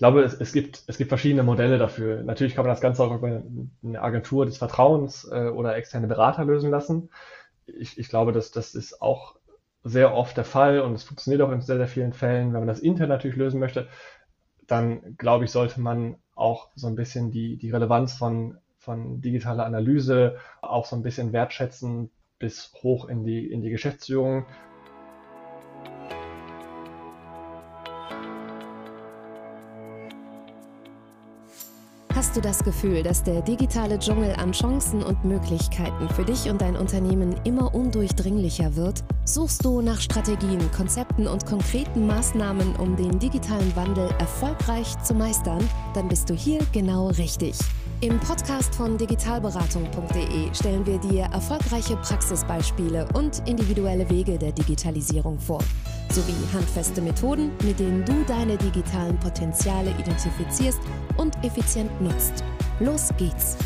glaube, es, es, gibt, es gibt verschiedene Modelle dafür. Natürlich kann man das Ganze auch über eine Agentur des Vertrauens äh, oder externe Berater lösen lassen. Ich, ich glaube, dass das ist auch sehr oft der Fall und es funktioniert auch in sehr, sehr vielen Fällen. Wenn man das intern natürlich lösen möchte, dann glaube ich, sollte man auch so ein bisschen die, die Relevanz von, von digitaler Analyse auch so ein bisschen wertschätzen bis hoch in die, in die Geschäftsführung. Hast du das Gefühl, dass der digitale Dschungel an Chancen und Möglichkeiten für dich und dein Unternehmen immer undurchdringlicher wird? Suchst du nach Strategien, Konzepten und konkreten Maßnahmen, um den digitalen Wandel erfolgreich zu meistern? Dann bist du hier genau richtig. Im Podcast von digitalberatung.de stellen wir dir erfolgreiche Praxisbeispiele und individuelle Wege der Digitalisierung vor, sowie handfeste Methoden, mit denen du deine digitalen Potenziale identifizierst und effizient nutzt. Los geht's!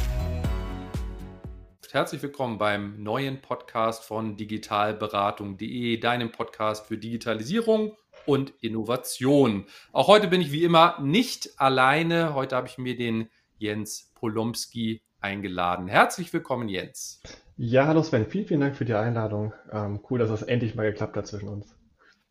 Herzlich willkommen beim neuen Podcast von digitalberatung.de, deinem Podcast für Digitalisierung und Innovation. Auch heute bin ich wie immer nicht alleine. Heute habe ich mir den Jens Polomski eingeladen. Herzlich willkommen, Jens. Ja, hallo Sven, vielen, vielen Dank für die Einladung. Ähm, cool, dass das endlich mal geklappt hat zwischen uns.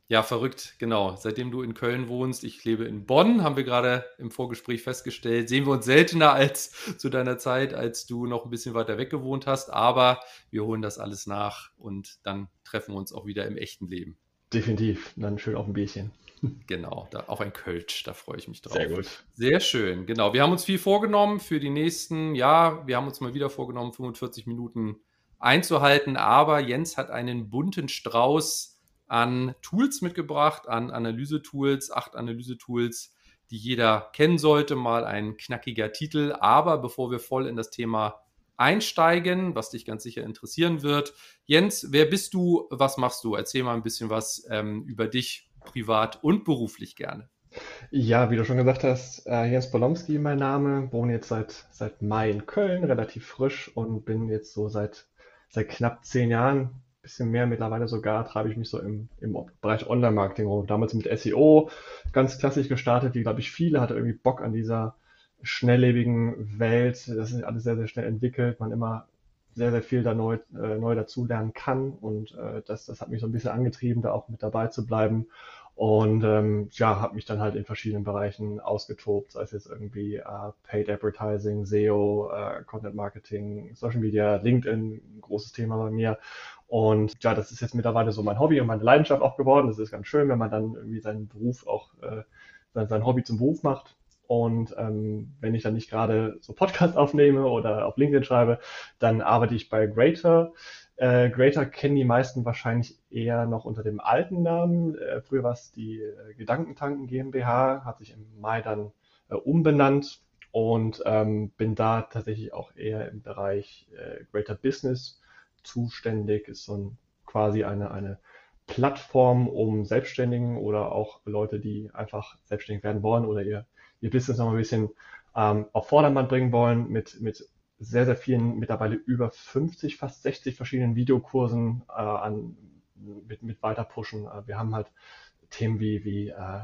Ja, verrückt, genau. Seitdem du in Köln wohnst, ich lebe in Bonn, haben wir gerade im Vorgespräch festgestellt, sehen wir uns seltener als zu deiner Zeit, als du noch ein bisschen weiter weg gewohnt hast. Aber wir holen das alles nach und dann treffen wir uns auch wieder im echten Leben. Definitiv, dann schön auf ein Bierchen. Genau, da, auf ein Kölsch, da freue ich mich drauf. Sehr gut. Sehr schön, genau. Wir haben uns viel vorgenommen für die nächsten, ja, wir haben uns mal wieder vorgenommen, 45 Minuten einzuhalten, aber Jens hat einen bunten Strauß an Tools mitgebracht, an Analysetools, acht Analysetools, die jeder kennen sollte, mal ein knackiger Titel. Aber bevor wir voll in das Thema einsteigen, was dich ganz sicher interessieren wird. Jens, wer bist du? Was machst du? Erzähl mal ein bisschen was ähm, über dich, privat und beruflich gerne. Ja, wie du schon gesagt hast, äh, Jens Bolomski mein Name, wohne jetzt seit, seit Mai in Köln, relativ frisch und bin jetzt so seit, seit knapp zehn Jahren, bisschen mehr mittlerweile sogar, treibe ich mich so im, im Bereich Online-Marketing rum. Damals mit SEO, ganz klassisch gestartet, wie glaube ich viele, hatte irgendwie Bock an dieser schnelllebigen Welt, das ist alles sehr, sehr schnell entwickelt, man immer sehr, sehr viel da neu, äh, neu dazulernen kann. Und äh, das, das hat mich so ein bisschen angetrieben, da auch mit dabei zu bleiben. Und ähm, ja, habe mich dann halt in verschiedenen Bereichen ausgetobt, sei es jetzt irgendwie äh, Paid Advertising, SEO, äh, Content Marketing, Social Media, LinkedIn, großes Thema bei mir. Und ja, das ist jetzt mittlerweile so mein Hobby und meine Leidenschaft auch geworden. Das ist ganz schön, wenn man dann irgendwie seinen Beruf auch, äh, sein, Hobby zum Beruf macht. Und ähm, wenn ich dann nicht gerade so Podcasts aufnehme oder auf LinkedIn schreibe, dann arbeite ich bei Greater. Äh, Greater kennen die meisten wahrscheinlich eher noch unter dem alten Namen. Äh, früher war es die äh, Gedankentanken GmbH, hat sich im Mai dann äh, umbenannt und ähm, bin da tatsächlich auch eher im Bereich äh, Greater Business zuständig. Ist so ein, quasi eine, eine Plattform, um Selbstständigen oder auch Leute, die einfach selbstständig werden wollen oder ihr ihr Business noch ein bisschen ähm, auf Vordermann bringen wollen mit, mit sehr, sehr vielen, mittlerweile über 50, fast 60 verschiedenen Videokursen äh, an, mit, mit weiter pushen. Äh, wir haben halt Themen wie, wie äh,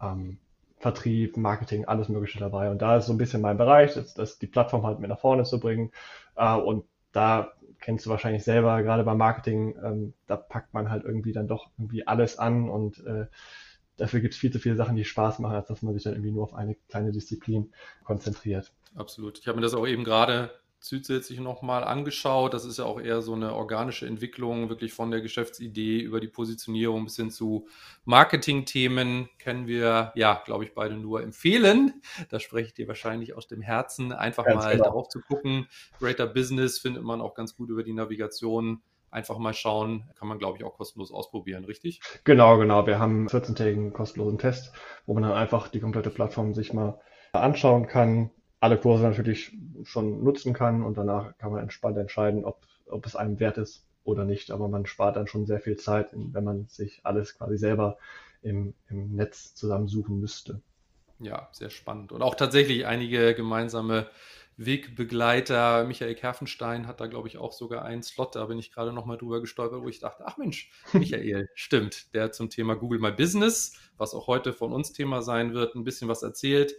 ähm, Vertrieb, Marketing, alles Mögliche dabei. Und da ist so ein bisschen mein Bereich, das, das die Plattform halt mit nach vorne zu bringen. Äh, und da kennst du wahrscheinlich selber, gerade beim Marketing, ähm, da packt man halt irgendwie dann doch irgendwie alles an und äh, dafür gibt es viel zu viele Sachen, die Spaß machen, als dass man sich dann irgendwie nur auf eine kleine Disziplin konzentriert. Absolut. Ich habe mir das auch eben gerade zusätzlich nochmal angeschaut. Das ist ja auch eher so eine organische Entwicklung, wirklich von der Geschäftsidee über die Positionierung bis hin zu Marketing-Themen können wir, ja, glaube ich, beide nur empfehlen. Da spreche ich dir wahrscheinlich aus dem Herzen, einfach ganz mal genau. darauf zu gucken. Greater Business findet man auch ganz gut über die Navigation einfach mal schauen. Kann man, glaube ich, auch kostenlos ausprobieren, richtig? Genau, genau. Wir haben einen 14-tägigen kostenlosen Test, wo man dann einfach die komplette Plattform sich mal anschauen kann, alle Kurse natürlich schon nutzen kann und danach kann man entspannt entscheiden, ob, ob es einem wert ist oder nicht. Aber man spart dann schon sehr viel Zeit, wenn man sich alles quasi selber im, im Netz zusammensuchen müsste. Ja, sehr spannend. Und auch tatsächlich einige gemeinsame Wegbegleiter Michael Kerfenstein hat da, glaube ich, auch sogar einen Slot. Da bin ich gerade noch mal drüber gestolpert, wo ich dachte, ach Mensch, Michael, stimmt, der zum Thema Google My Business, was auch heute von uns Thema sein wird, ein bisschen was erzählt.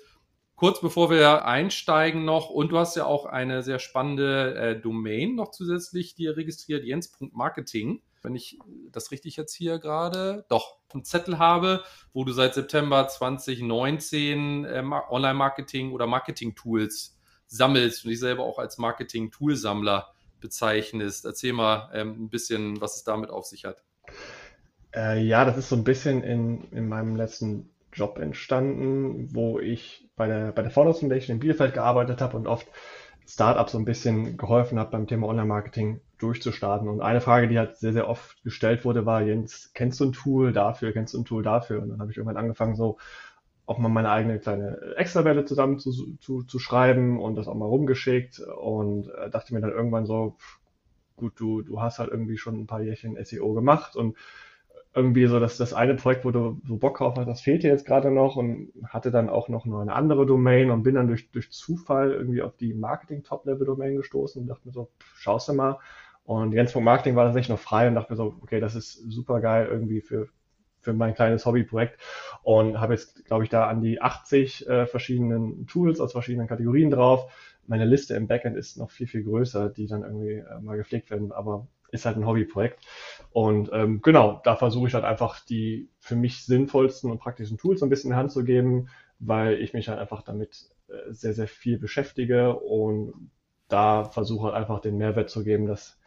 Kurz bevor wir einsteigen noch, und du hast ja auch eine sehr spannende äh, Domain noch zusätzlich dir registriert, jens.marketing. Wenn ich das richtig jetzt hier gerade doch einen Zettel habe, wo du seit September 2019 äh, Online-Marketing oder Marketing-Tools sammelst und dich selber auch als Marketing-Toolsammler bezeichnest. Erzähl mal ähm, ein bisschen, was es damit auf sich hat. Äh, ja, das ist so ein bisschen in, in meinem letzten Job entstanden, wo ich bei der, bei der Founders Foundation in Bielefeld gearbeitet habe und oft Startups so ein bisschen geholfen habe beim Thema Online-Marketing durchzustarten. Und eine Frage, die halt sehr, sehr oft gestellt wurde, war, Jens, kennst du ein Tool dafür, kennst du ein Tool dafür? Und dann habe ich irgendwann angefangen, so auch mal meine eigene kleine Excel-Tabelle zusammen zu, zu, zu schreiben und das auch mal rumgeschickt und äh, dachte mir dann irgendwann so, gut, du, du hast halt irgendwie schon ein paar Jährchen SEO gemacht und irgendwie so, dass das eine Projekt, wo du so Bock drauf hast, das fehlt dir jetzt gerade noch und hatte dann auch noch eine andere Domain und bin dann durch, durch Zufall irgendwie auf die Marketing-Top-Level-Domain gestoßen und dachte mir so, schaust du mal. Und Jens vom Marketing war tatsächlich noch frei und dachte mir so, okay, das ist super geil irgendwie für, für mein kleines Hobbyprojekt und habe jetzt, glaube ich, da an die 80 äh, verschiedenen Tools aus verschiedenen Kategorien drauf. Meine Liste im Backend ist noch viel, viel größer, die dann irgendwie äh, mal gepflegt werden, aber ist halt ein Hobbyprojekt. Und ähm, genau, da versuche ich halt einfach die für mich sinnvollsten und praktischen Tools ein bisschen in die Hand zu geben, weil ich mich halt einfach damit äh, sehr, sehr viel beschäftige und da versuche halt einfach den Mehrwert zu geben, dass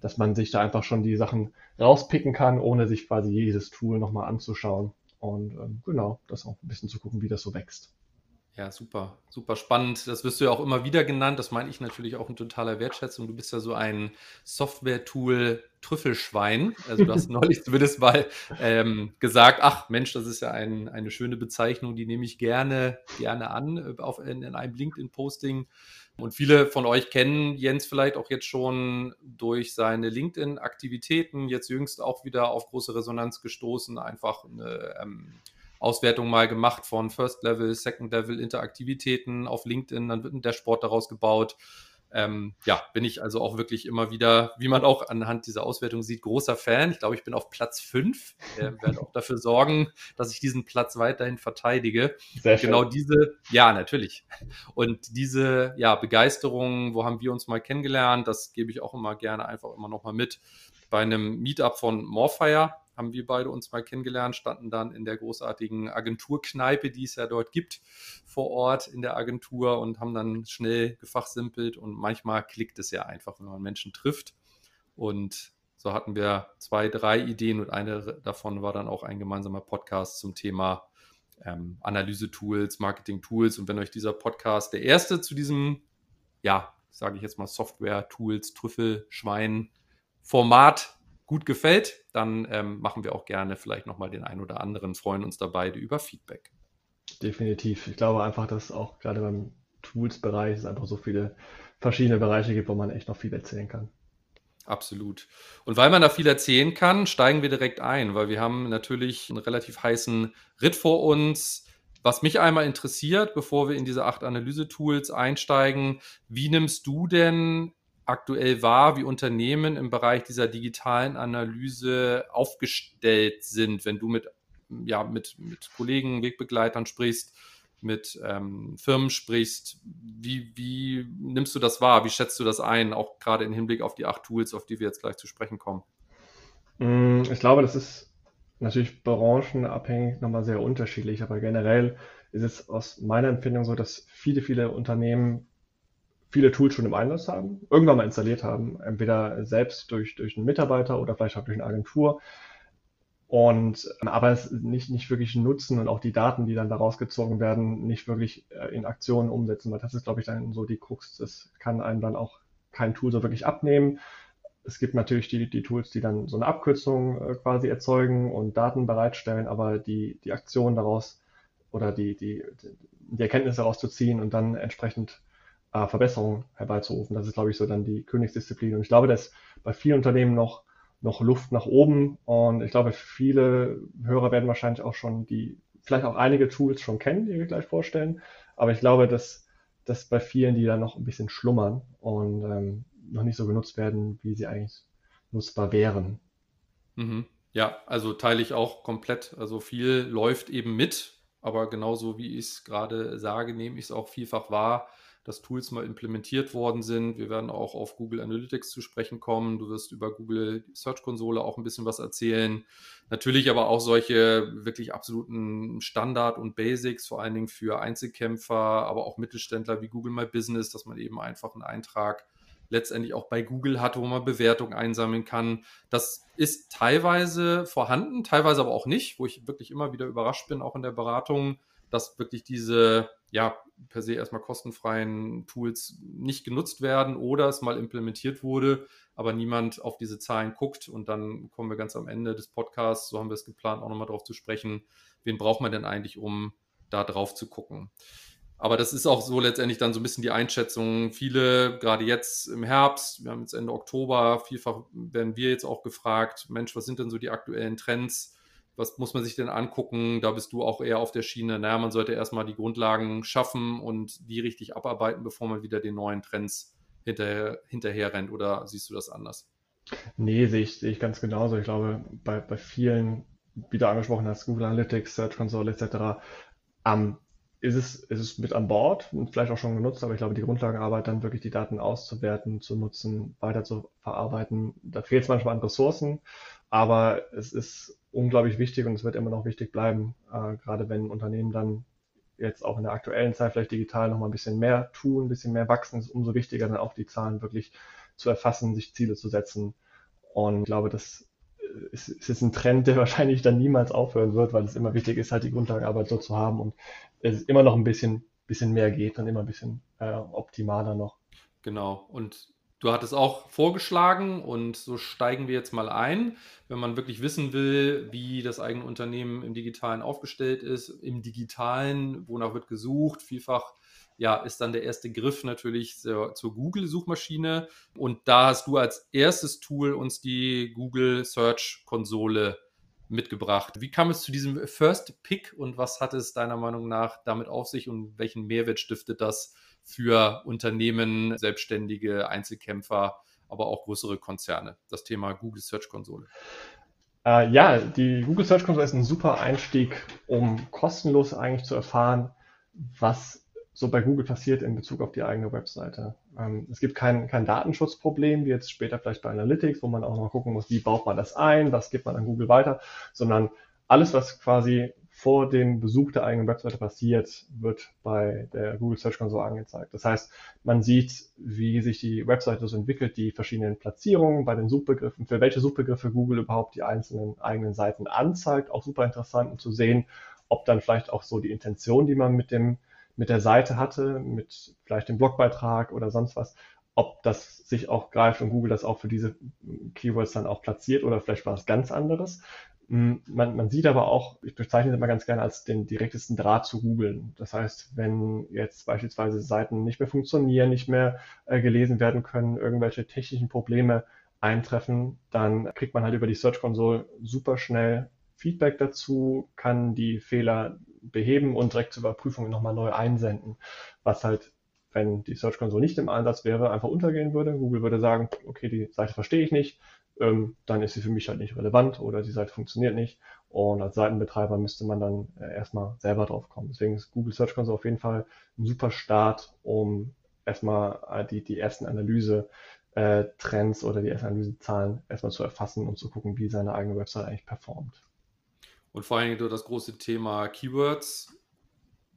dass man sich da einfach schon die Sachen rauspicken kann, ohne sich quasi jedes Tool nochmal anzuschauen. Und ähm, genau, das auch ein bisschen zu gucken, wie das so wächst. Ja, super, super spannend. Das wirst du ja auch immer wieder genannt. Das meine ich natürlich auch in totaler Wertschätzung. Du bist ja so ein Software-Tool Trüffelschwein. Also du hast neulich zumindest mal ähm, gesagt, ach Mensch, das ist ja ein, eine schöne Bezeichnung, die nehme ich gerne, gerne an äh, auf, in, in einem LinkedIn-Posting. Und viele von euch kennen Jens vielleicht auch jetzt schon durch seine LinkedIn-Aktivitäten, jetzt jüngst auch wieder auf große Resonanz gestoßen, einfach eine ähm, Auswertung mal gemacht von First Level, Second Level Interaktivitäten auf LinkedIn, dann wird ein Dashboard daraus gebaut ähm, ja, bin ich also auch wirklich immer wieder, wie man auch anhand dieser Auswertung sieht, großer Fan. Ich glaube, ich bin auf Platz 5. Äh, werde auch dafür sorgen, dass ich diesen Platz weiterhin verteidige. Sehr schön. Genau diese, ja, natürlich. Und diese ja, Begeisterung, wo haben wir uns mal kennengelernt, das gebe ich auch immer gerne einfach immer noch mal mit. Bei einem Meetup von Morfire haben wir beide uns mal kennengelernt, standen dann in der großartigen Agenturkneipe, die es ja dort gibt, vor Ort in der Agentur und haben dann schnell gefachsimpelt und manchmal klickt es ja einfach, wenn man Menschen trifft. Und so hatten wir zwei, drei Ideen und eine davon war dann auch ein gemeinsamer Podcast zum Thema ähm, Analyse-Tools, Marketing-Tools. Und wenn euch dieser Podcast der erste zu diesem, ja, sage ich jetzt mal Software-Tools, Trüffel, Schwein, Format gut gefällt, dann ähm, machen wir auch gerne vielleicht nochmal den einen oder anderen, freuen uns dabei über Feedback. Definitiv. Ich glaube einfach, dass auch gerade beim Tools-Bereich es einfach so viele verschiedene Bereiche gibt, wo man echt noch viel erzählen kann. Absolut. Und weil man da viel erzählen kann, steigen wir direkt ein, weil wir haben natürlich einen relativ heißen Ritt vor uns. Was mich einmal interessiert, bevor wir in diese acht Analyse-Tools einsteigen, wie nimmst du denn aktuell wahr, wie Unternehmen im Bereich dieser digitalen Analyse aufgestellt sind, wenn du mit, ja, mit, mit Kollegen, Wegbegleitern sprichst, mit ähm, Firmen sprichst. Wie, wie nimmst du das wahr? Wie schätzt du das ein, auch gerade im Hinblick auf die acht Tools, auf die wir jetzt gleich zu sprechen kommen? Mm, ich glaube, das ist natürlich branchenabhängig nochmal sehr unterschiedlich, aber generell ist es aus meiner Empfindung so, dass viele, viele Unternehmen viele Tools schon im Einsatz haben, irgendwann mal installiert haben, entweder selbst durch, durch einen Mitarbeiter oder vielleicht auch durch eine Agentur. Und aber es nicht, nicht wirklich nutzen und auch die Daten, die dann daraus gezogen werden, nicht wirklich äh, in Aktionen umsetzen, weil das ist, glaube ich, dann so die Krux. Das kann einem dann auch kein Tool so wirklich abnehmen. Es gibt natürlich die, die Tools, die dann so eine Abkürzung äh, quasi erzeugen und Daten bereitstellen, aber die, die Aktion daraus oder die, die, die Erkenntnis daraus zu ziehen und dann entsprechend äh, Verbesserungen herbeizurufen. Das ist, glaube ich, so dann die Königsdisziplin. Und ich glaube, dass bei vielen Unternehmen noch, noch Luft nach oben. Und ich glaube, viele Hörer werden wahrscheinlich auch schon die, vielleicht auch einige Tools schon kennen, die wir gleich vorstellen. Aber ich glaube, dass das bei vielen, die da noch ein bisschen schlummern und ähm, noch nicht so genutzt werden, wie sie eigentlich nutzbar wären. Mhm. Ja, also teile ich auch komplett. Also viel läuft eben mit, aber genauso wie ich es gerade sage, nehme ich es auch vielfach wahr, dass Tools mal implementiert worden sind. Wir werden auch auf Google Analytics zu sprechen kommen. Du wirst über Google Search Konsole auch ein bisschen was erzählen. Natürlich aber auch solche wirklich absoluten Standard und Basics, vor allen Dingen für Einzelkämpfer, aber auch Mittelständler wie Google My Business, dass man eben einfach einen Eintrag letztendlich auch bei Google hat, wo man Bewertungen einsammeln kann. Das ist teilweise vorhanden, teilweise aber auch nicht, wo ich wirklich immer wieder überrascht bin, auch in der Beratung, dass wirklich diese, ja, per se erstmal kostenfreien Tools nicht genutzt werden oder es mal implementiert wurde, aber niemand auf diese Zahlen guckt. Und dann kommen wir ganz am Ende des Podcasts, so haben wir es geplant, auch nochmal drauf zu sprechen, wen braucht man denn eigentlich, um da drauf zu gucken. Aber das ist auch so letztendlich dann so ein bisschen die Einschätzung. Viele, gerade jetzt im Herbst, wir haben jetzt Ende Oktober, vielfach werden wir jetzt auch gefragt, Mensch, was sind denn so die aktuellen Trends? Was muss man sich denn angucken? Da bist du auch eher auf der Schiene. Naja, man sollte erstmal die Grundlagen schaffen und die richtig abarbeiten, bevor man wieder den neuen Trends hinterher, hinterher rennt. Oder siehst du das anders? Nee, sehe ich, sehe ich ganz genauso. Ich glaube, bei, bei vielen, wie du angesprochen hast, Google Analytics, Search Console etc., am ist es, ist es mit an Bord und vielleicht auch schon genutzt, aber ich glaube, die Grundlagenarbeit, dann wirklich die Daten auszuwerten, zu nutzen, weiter zu verarbeiten, da fehlt es manchmal an Ressourcen, aber es ist unglaublich wichtig und es wird immer noch wichtig bleiben, äh, gerade wenn Unternehmen dann jetzt auch in der aktuellen Zeit vielleicht digital noch mal ein bisschen mehr tun, ein bisschen mehr wachsen, ist umso wichtiger, dann auch die Zahlen wirklich zu erfassen, sich Ziele zu setzen. Und ich glaube, das ist, ist ein Trend, der wahrscheinlich dann niemals aufhören wird, weil es immer wichtig ist, halt die Grundlagenarbeit so zu haben und es immer noch ein bisschen, bisschen mehr geht und immer ein bisschen äh, optimaler noch. Genau. Und du hattest auch vorgeschlagen und so steigen wir jetzt mal ein. Wenn man wirklich wissen will, wie das eigene Unternehmen im Digitalen aufgestellt ist, im Digitalen, wonach wird gesucht, vielfach ja, ist dann der erste Griff natürlich zur, zur Google-Suchmaschine. Und da hast du als erstes Tool uns die Google Search Konsole mitgebracht. Wie kam es zu diesem First Pick und was hat es deiner Meinung nach damit auf sich und welchen Mehrwert stiftet das für Unternehmen, Selbstständige, Einzelkämpfer, aber auch größere Konzerne? Das Thema Google Search Konsole. Äh, ja, die Google Search Konsole ist ein super Einstieg, um kostenlos eigentlich zu erfahren, was so bei Google passiert in Bezug auf die eigene Webseite. Ähm, es gibt kein, kein Datenschutzproblem, wie jetzt später vielleicht bei Analytics, wo man auch noch gucken muss, wie baut man das ein, was gibt man an Google weiter, sondern alles, was quasi vor dem Besuch der eigenen Webseite passiert, wird bei der Google Search Console angezeigt. Das heißt, man sieht, wie sich die Webseite so entwickelt, die verschiedenen Platzierungen bei den Suchbegriffen, für welche Suchbegriffe Google überhaupt die einzelnen eigenen Seiten anzeigt. Auch super interessant, um zu sehen, ob dann vielleicht auch so die Intention, die man mit dem mit der Seite hatte, mit vielleicht dem Blogbeitrag oder sonst was, ob das sich auch greift und Google das auch für diese Keywords dann auch platziert oder vielleicht war es ganz anderes. Hm, man, man sieht aber auch, ich bezeichne das immer ganz gerne als den direktesten Draht zu googeln. Das heißt, wenn jetzt beispielsweise Seiten nicht mehr funktionieren, nicht mehr äh, gelesen werden können, irgendwelche technischen Probleme eintreffen, dann kriegt man halt über die Search Console super schnell Feedback dazu, kann die Fehler beheben und direkt zur Überprüfung nochmal neu einsenden, was halt, wenn die Search Console nicht im Einsatz wäre, einfach untergehen würde. Google würde sagen, okay, die Seite verstehe ich nicht, ähm, dann ist sie für mich halt nicht relevant oder die Seite funktioniert nicht. Und als Seitenbetreiber müsste man dann äh, erstmal selber drauf kommen. Deswegen ist Google Search Console auf jeden Fall ein super Start, um erstmal äh, die, die ersten Analyse äh, Trends oder die ersten Analysezahlen erstmal zu erfassen und zu gucken, wie seine eigene Website eigentlich performt. Und vor allem das große Thema Keywords,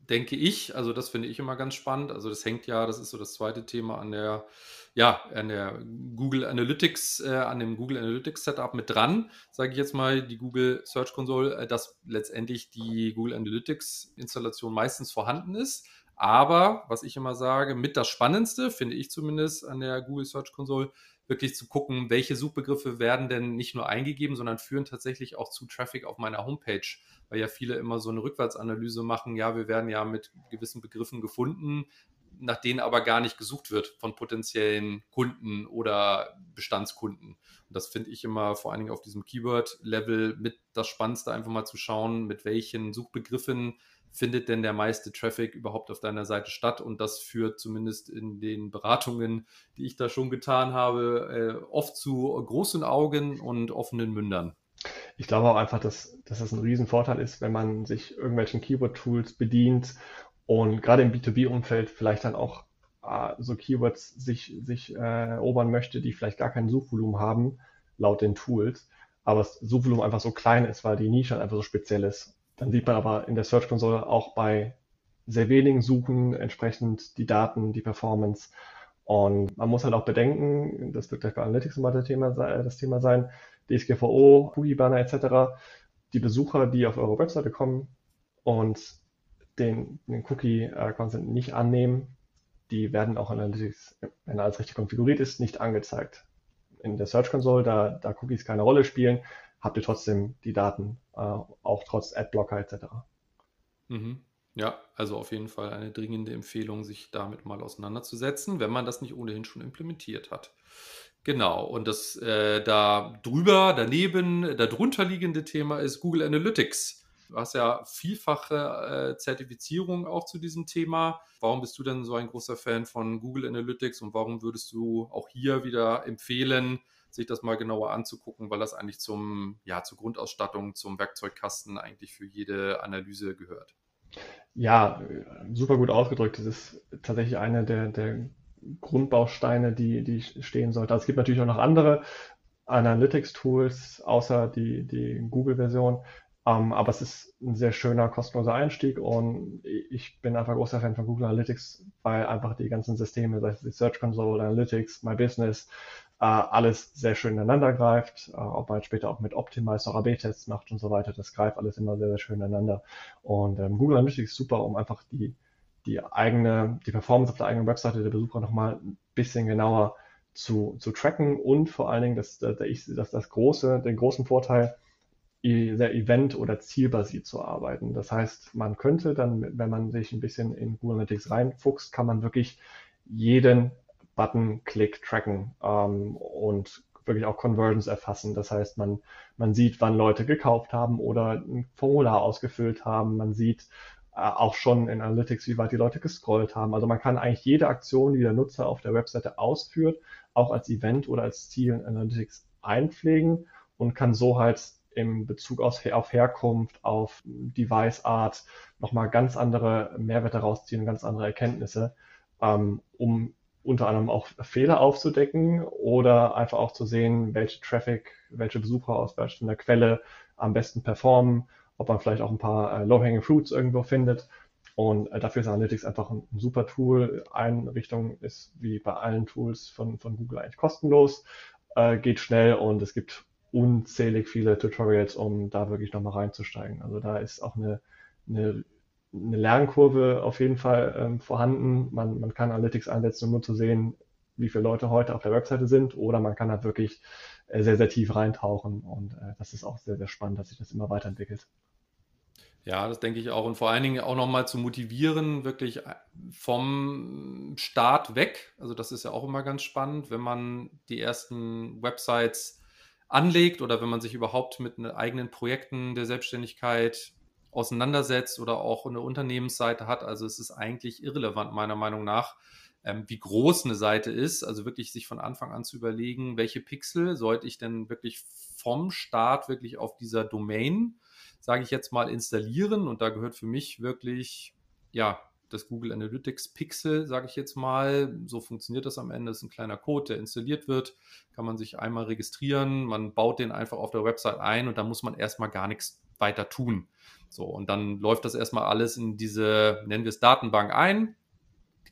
denke ich, also das finde ich immer ganz spannend. Also das hängt ja, das ist so das zweite Thema an der, ja, an der Google Analytics, äh, an dem Google Analytics Setup mit dran, sage ich jetzt mal, die Google Search Console, äh, dass letztendlich die Google Analytics Installation meistens vorhanden ist. Aber, was ich immer sage, mit das Spannendste, finde ich zumindest an der Google Search Console, wirklich zu gucken, welche Suchbegriffe werden denn nicht nur eingegeben, sondern führen tatsächlich auch zu Traffic auf meiner Homepage, weil ja viele immer so eine Rückwärtsanalyse machen, ja, wir werden ja mit gewissen Begriffen gefunden, nach denen aber gar nicht gesucht wird von potenziellen Kunden oder Bestandskunden. Und das finde ich immer vor allen Dingen auf diesem Keyword-Level mit das Spannendste, einfach mal zu schauen, mit welchen Suchbegriffen findet denn der meiste Traffic überhaupt auf deiner Seite statt? Und das führt zumindest in den Beratungen, die ich da schon getan habe, äh, oft zu großen Augen und offenen Mündern. Ich glaube auch einfach, dass, dass das ein Riesenvorteil ist, wenn man sich irgendwelchen Keyword-Tools bedient und gerade im B2B-Umfeld vielleicht dann auch äh, so Keywords sich, sich äh, erobern möchte, die vielleicht gar kein Suchvolumen haben, laut den Tools, aber das Suchvolumen einfach so klein ist, weil die Nische einfach so speziell ist. Dann sieht man aber in der Search Console auch bei sehr wenigen Suchen entsprechend die Daten, die Performance. Und man muss halt auch bedenken, das wird gleich bei Analytics immer das Thema, das Thema sein, DSGVO, Cookie-Banner etc. Die Besucher, die auf eure Webseite kommen und den, den Cookie-Consent nicht annehmen, die werden auch in Analytics, wenn alles richtig konfiguriert ist, nicht angezeigt. In der Search Console, da, da Cookies keine Rolle spielen, habt ihr trotzdem die Daten, äh, auch trotz Adblocker etc. Mhm. Ja, also auf jeden Fall eine dringende Empfehlung, sich damit mal auseinanderzusetzen, wenn man das nicht ohnehin schon implementiert hat. Genau, und das äh, da drüber, daneben, darunter liegende Thema ist Google Analytics. Du hast ja vielfache äh, Zertifizierung auch zu diesem Thema. Warum bist du denn so ein großer Fan von Google Analytics und warum würdest du auch hier wieder empfehlen, sich das mal genauer anzugucken, weil das eigentlich zum, ja, zur Grundausstattung, zum Werkzeugkasten eigentlich für jede Analyse gehört? Ja, super gut ausgedrückt. Das ist tatsächlich eine der, der Grundbausteine, die, die stehen sollte. Also es gibt natürlich auch noch andere Analytics-Tools, außer die, die Google-Version, um, ähm, aber es ist ein sehr schöner, kostenloser Einstieg und ich bin einfach großer Fan von Google Analytics, weil einfach die ganzen Systeme, sei es die Search Console, Analytics, My Business, äh, alles sehr schön ineinander greift. Äh, ob man später auch mit Optimize noch AB-Tests macht und so weiter, das greift alles immer sehr, sehr schön ineinander. Und ähm, Google Analytics ist super, um einfach die, die eigene, die Performance auf der eigenen Webseite der Besucher nochmal ein bisschen genauer zu, zu tracken und vor allen Dingen, dass, dass, dass das große, den großen Vorteil, sehr event- oder zielbasiert zu arbeiten. Das heißt, man könnte dann, wenn man sich ein bisschen in Google Analytics reinfuchst, kann man wirklich jeden Button-Klick tracken ähm, und wirklich auch Conversions erfassen. Das heißt, man, man sieht, wann Leute gekauft haben oder ein Formular ausgefüllt haben. Man sieht äh, auch schon in Analytics, wie weit die Leute gescrollt haben. Also man kann eigentlich jede Aktion, die der Nutzer auf der Webseite ausführt, auch als Event oder als Ziel in Analytics einpflegen und kann so halt im Bezug auf, auf Herkunft, auf Device Art nochmal ganz andere Mehrwerte rausziehen, ganz andere Erkenntnisse, ähm, um unter anderem auch Fehler aufzudecken oder einfach auch zu sehen, welche Traffic, welche Besucher aus welcher Quelle am besten performen, ob man vielleicht auch ein paar äh, Low-Hanging Fruits irgendwo findet. Und äh, dafür ist Analytics einfach ein, ein, super Tool. Einrichtung ist wie bei allen Tools von, von Google eigentlich kostenlos, äh, geht schnell und es gibt unzählig viele Tutorials, um da wirklich nochmal reinzusteigen. Also da ist auch eine, eine, eine Lernkurve auf jeden Fall ähm, vorhanden. Man, man kann Analytics einsetzen, um nur zu sehen, wie viele Leute heute auf der Webseite sind, oder man kann halt wirklich äh, sehr, sehr tief reintauchen. Und äh, das ist auch sehr, sehr spannend, dass sich das immer weiterentwickelt. Ja, das denke ich auch. Und vor allen Dingen auch nochmal zu motivieren, wirklich äh, vom Start weg. Also das ist ja auch immer ganz spannend, wenn man die ersten Websites anlegt oder wenn man sich überhaupt mit eigenen Projekten der Selbstständigkeit auseinandersetzt oder auch eine Unternehmensseite hat. Also es ist eigentlich irrelevant meiner Meinung nach, ähm, wie groß eine Seite ist. Also wirklich sich von Anfang an zu überlegen, welche Pixel sollte ich denn wirklich vom Start wirklich auf dieser Domain, sage ich jetzt mal, installieren. Und da gehört für mich wirklich, ja, das Google Analytics Pixel, sage ich jetzt mal. So funktioniert das am Ende. Das ist ein kleiner Code, der installiert wird. Kann man sich einmal registrieren. Man baut den einfach auf der Website ein und da muss man erstmal gar nichts weiter tun. So, und dann läuft das erstmal alles in diese, nennen wir es Datenbank ein.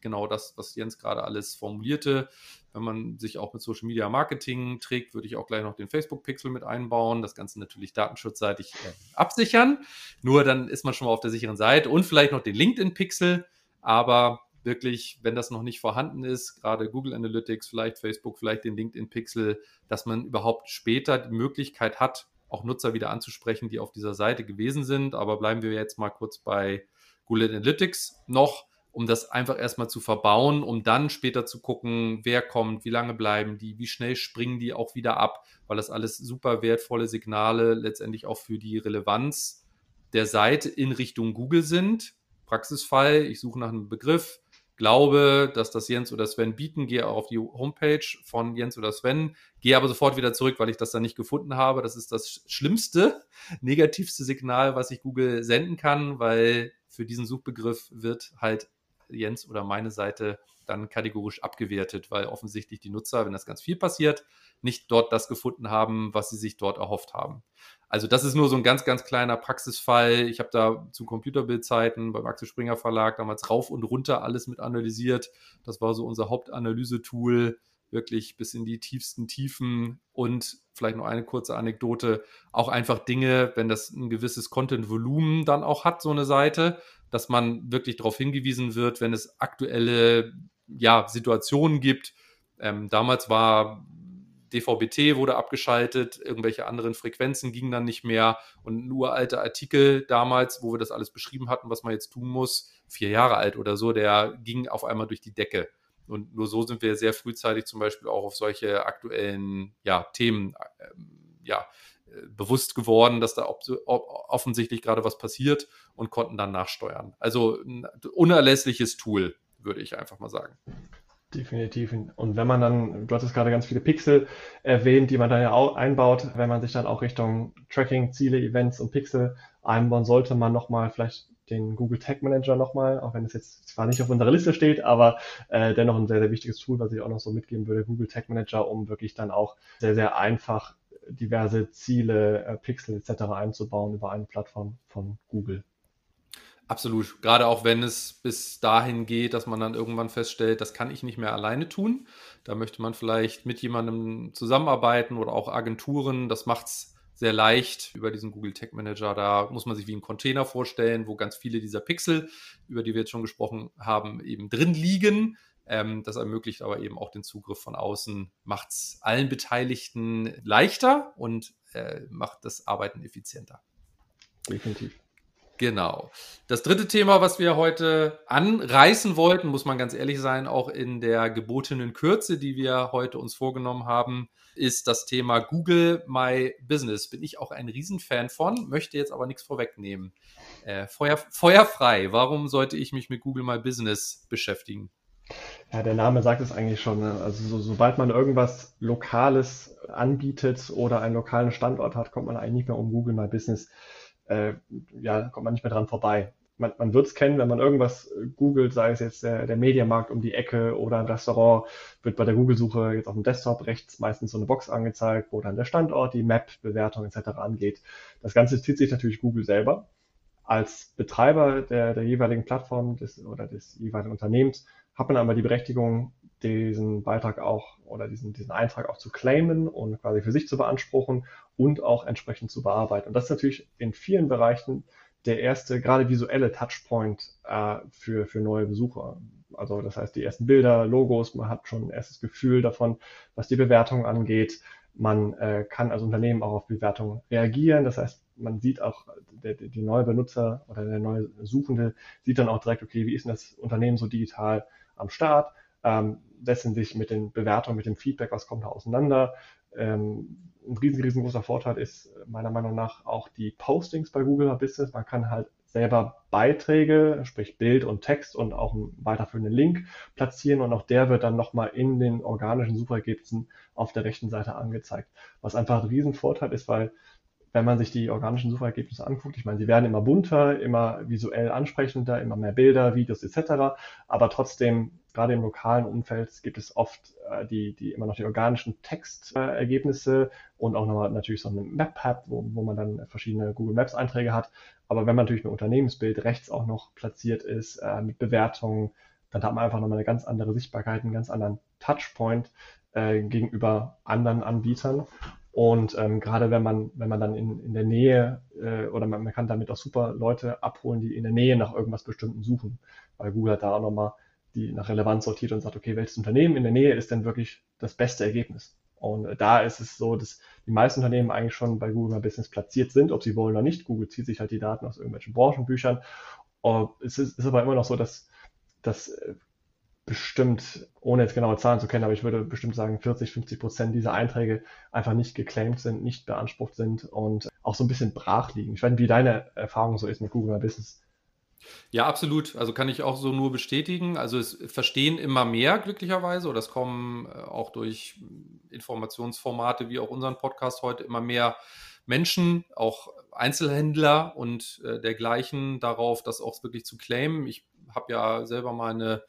Genau das, was Jens gerade alles formulierte. Wenn man sich auch mit Social Media Marketing trägt, würde ich auch gleich noch den Facebook-Pixel mit einbauen. Das Ganze natürlich datenschutzseitig äh, absichern. Nur dann ist man schon mal auf der sicheren Seite und vielleicht noch den LinkedIn-Pixel. Aber wirklich, wenn das noch nicht vorhanden ist, gerade Google Analytics, vielleicht Facebook, vielleicht den LinkedIn-Pixel, dass man überhaupt später die Möglichkeit hat, auch Nutzer wieder anzusprechen, die auf dieser Seite gewesen sind. Aber bleiben wir jetzt mal kurz bei Google Analytics noch um das einfach erstmal zu verbauen, um dann später zu gucken, wer kommt, wie lange bleiben die, wie schnell springen die auch wieder ab, weil das alles super wertvolle Signale letztendlich auch für die Relevanz der Seite in Richtung Google sind. Praxisfall, ich suche nach einem Begriff, glaube, dass das Jens oder Sven bieten, gehe auch auf die Homepage von Jens oder Sven, gehe aber sofort wieder zurück, weil ich das dann nicht gefunden habe. Das ist das schlimmste, negativste Signal, was ich Google senden kann, weil für diesen Suchbegriff wird halt Jens oder meine Seite dann kategorisch abgewertet, weil offensichtlich die Nutzer, wenn das ganz viel passiert, nicht dort das gefunden haben, was sie sich dort erhofft haben. Also das ist nur so ein ganz, ganz kleiner Praxisfall. Ich habe da zu Computerbildzeiten beim Axel Springer Verlag damals rauf und runter alles mit analysiert. Das war so unser Hauptanalyse-Tool, wirklich bis in die tiefsten Tiefen und vielleicht noch eine kurze Anekdote, auch einfach Dinge, wenn das ein gewisses Content-Volumen dann auch hat, so eine Seite, dass man wirklich darauf hingewiesen wird, wenn es aktuelle ja, Situationen gibt. Ähm, damals war DVB-T wurde abgeschaltet, irgendwelche anderen Frequenzen gingen dann nicht mehr und ein uralter Artikel damals, wo wir das alles beschrieben hatten, was man jetzt tun muss, vier Jahre alt oder so, der ging auf einmal durch die Decke. Und nur so sind wir sehr frühzeitig zum Beispiel auch auf solche aktuellen ja, Themen äh, ja, äh, bewusst geworden, dass da offensichtlich gerade was passiert und konnten dann nachsteuern. Also ein unerlässliches Tool, würde ich einfach mal sagen. Definitiv. Und wenn man dann, du hattest gerade ganz viele Pixel erwähnt, die man dann ja auch einbaut, wenn man sich dann auch Richtung Tracking, Ziele, Events und Pixel einbauen, sollte man nochmal vielleicht den Google Tag Manager nochmal, auch wenn es jetzt zwar nicht auf unserer Liste steht, aber äh, dennoch ein sehr, sehr wichtiges Tool, was ich auch noch so mitgeben würde, Google Tag Manager, um wirklich dann auch sehr, sehr einfach diverse Ziele, äh, Pixel etc. einzubauen über eine Plattform von Google. Absolut. Gerade auch wenn es bis dahin geht, dass man dann irgendwann feststellt, das kann ich nicht mehr alleine tun. Da möchte man vielleicht mit jemandem zusammenarbeiten oder auch Agenturen. Das macht es sehr leicht über diesen Google Tag Manager. Da muss man sich wie einen Container vorstellen, wo ganz viele dieser Pixel, über die wir jetzt schon gesprochen haben, eben drin liegen. Ähm, das ermöglicht aber eben auch den Zugriff von außen, macht es allen Beteiligten leichter und äh, macht das Arbeiten effizienter. Definitiv. Genau. Das dritte Thema, was wir heute anreißen wollten, muss man ganz ehrlich sein, auch in der gebotenen Kürze, die wir heute uns vorgenommen haben, ist das Thema Google My Business. Bin ich auch ein Riesenfan von, möchte jetzt aber nichts vorwegnehmen. Äh, Feuer, feuerfrei. Warum sollte ich mich mit Google My Business beschäftigen? Ja, der Name sagt es eigentlich schon. Ne? Also so, sobald man irgendwas Lokales anbietet oder einen lokalen Standort hat, kommt man eigentlich nicht mehr um Google My Business äh, ja, kommt man nicht mehr dran vorbei. Man, man wird es kennen, wenn man irgendwas googelt, sei es jetzt der, der Mediamarkt um die Ecke oder ein Restaurant, wird bei der Google-Suche jetzt auf dem Desktop rechts meistens so eine Box angezeigt, wo dann der Standort, die Map, Bewertung etc. angeht. Das Ganze zieht sich natürlich Google selber. Als Betreiber der, der jeweiligen Plattform des, oder des jeweiligen Unternehmens hat man aber die Berechtigung, diesen Beitrag auch oder diesen, diesen Eintrag auch zu claimen und quasi für sich zu beanspruchen und auch entsprechend zu bearbeiten. Und das ist natürlich in vielen Bereichen der erste, gerade visuelle Touchpoint äh, für, für neue Besucher. Also das heißt, die ersten Bilder, Logos, man hat schon ein erstes Gefühl davon, was die Bewertung angeht. Man äh, kann als Unternehmen auch auf Bewertungen reagieren. Das heißt, man sieht auch, der, die neue Benutzer oder der neue Suchende sieht dann auch direkt, okay, wie ist denn das Unternehmen so digital am Start? Ähm, setzen sich mit den Bewertungen, mit dem Feedback, was kommt da auseinander. Ähm, ein riesen, riesengroßer Vorteil ist meiner Meinung nach auch die Postings bei Google Business. Man kann halt selber Beiträge, sprich Bild und Text und auch einen weiterführenden Link platzieren und auch der wird dann nochmal in den organischen Suchergebnissen auf der rechten Seite angezeigt. Was einfach ein Riesenvorteil ist, weil wenn man sich die organischen Suchergebnisse anguckt, ich meine, sie werden immer bunter, immer visuell ansprechender, immer mehr Bilder, Videos etc., aber trotzdem gerade im lokalen Umfeld gibt es oft äh, die, die immer noch die organischen Textergebnisse und auch nochmal natürlich so eine Map-App, wo, wo man dann verschiedene Google Maps-Einträge hat. Aber wenn man natürlich ein Unternehmensbild rechts auch noch platziert ist äh, mit Bewertungen, dann hat man einfach nochmal eine ganz andere Sichtbarkeit, einen ganz anderen Touchpoint äh, gegenüber anderen Anbietern. Und ähm, gerade wenn man, wenn man dann in, in der Nähe äh, oder man, man kann damit auch super Leute abholen, die in der Nähe nach irgendwas Bestimmten suchen, weil Google hat da auch nochmal die nach Relevanz sortiert und sagt, okay, welches Unternehmen in der Nähe ist denn wirklich das beste Ergebnis? Und äh, da ist es so, dass die meisten Unternehmen eigentlich schon bei Google My Business platziert sind, ob sie wollen oder nicht. Google zieht sich halt die Daten aus irgendwelchen Branchenbüchern. Es ist, ist aber immer noch so, dass, dass äh, bestimmt, ohne jetzt genaue Zahlen zu kennen, aber ich würde bestimmt sagen, 40, 50 Prozent dieser Einträge einfach nicht geclaimed sind, nicht beansprucht sind und auch so ein bisschen brach liegen. Ich weiß nicht, wie deine Erfahrung so ist mit Google My Business. Ja, absolut. Also kann ich auch so nur bestätigen. Also es verstehen immer mehr glücklicherweise oder es kommen äh, auch durch Informationsformate wie auch unseren Podcast heute immer mehr Menschen, auch Einzelhändler und äh, dergleichen darauf, das auch wirklich zu claimen. Ich habe ja selber mal eine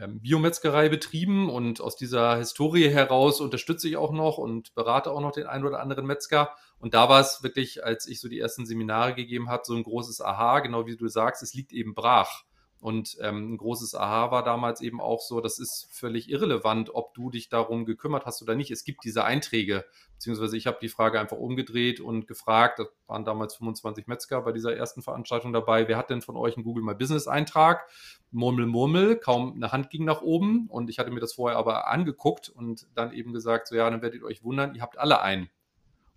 ähm, Biometzgerei betrieben und aus dieser Historie heraus unterstütze ich auch noch und berate auch noch den einen oder anderen Metzger. Und da war es wirklich, als ich so die ersten Seminare gegeben habe, so ein großes Aha, genau wie du sagst, es liegt eben brach. Und ähm, ein großes Aha war damals eben auch so, das ist völlig irrelevant, ob du dich darum gekümmert hast oder nicht. Es gibt diese Einträge, beziehungsweise ich habe die Frage einfach umgedreht und gefragt, das waren damals 25 Metzger bei dieser ersten Veranstaltung dabei, wer hat denn von euch einen Google My Business Eintrag? Murmel, Murmel, kaum eine Hand ging nach oben und ich hatte mir das vorher aber angeguckt und dann eben gesagt, so ja, dann werdet ihr euch wundern, ihr habt alle einen.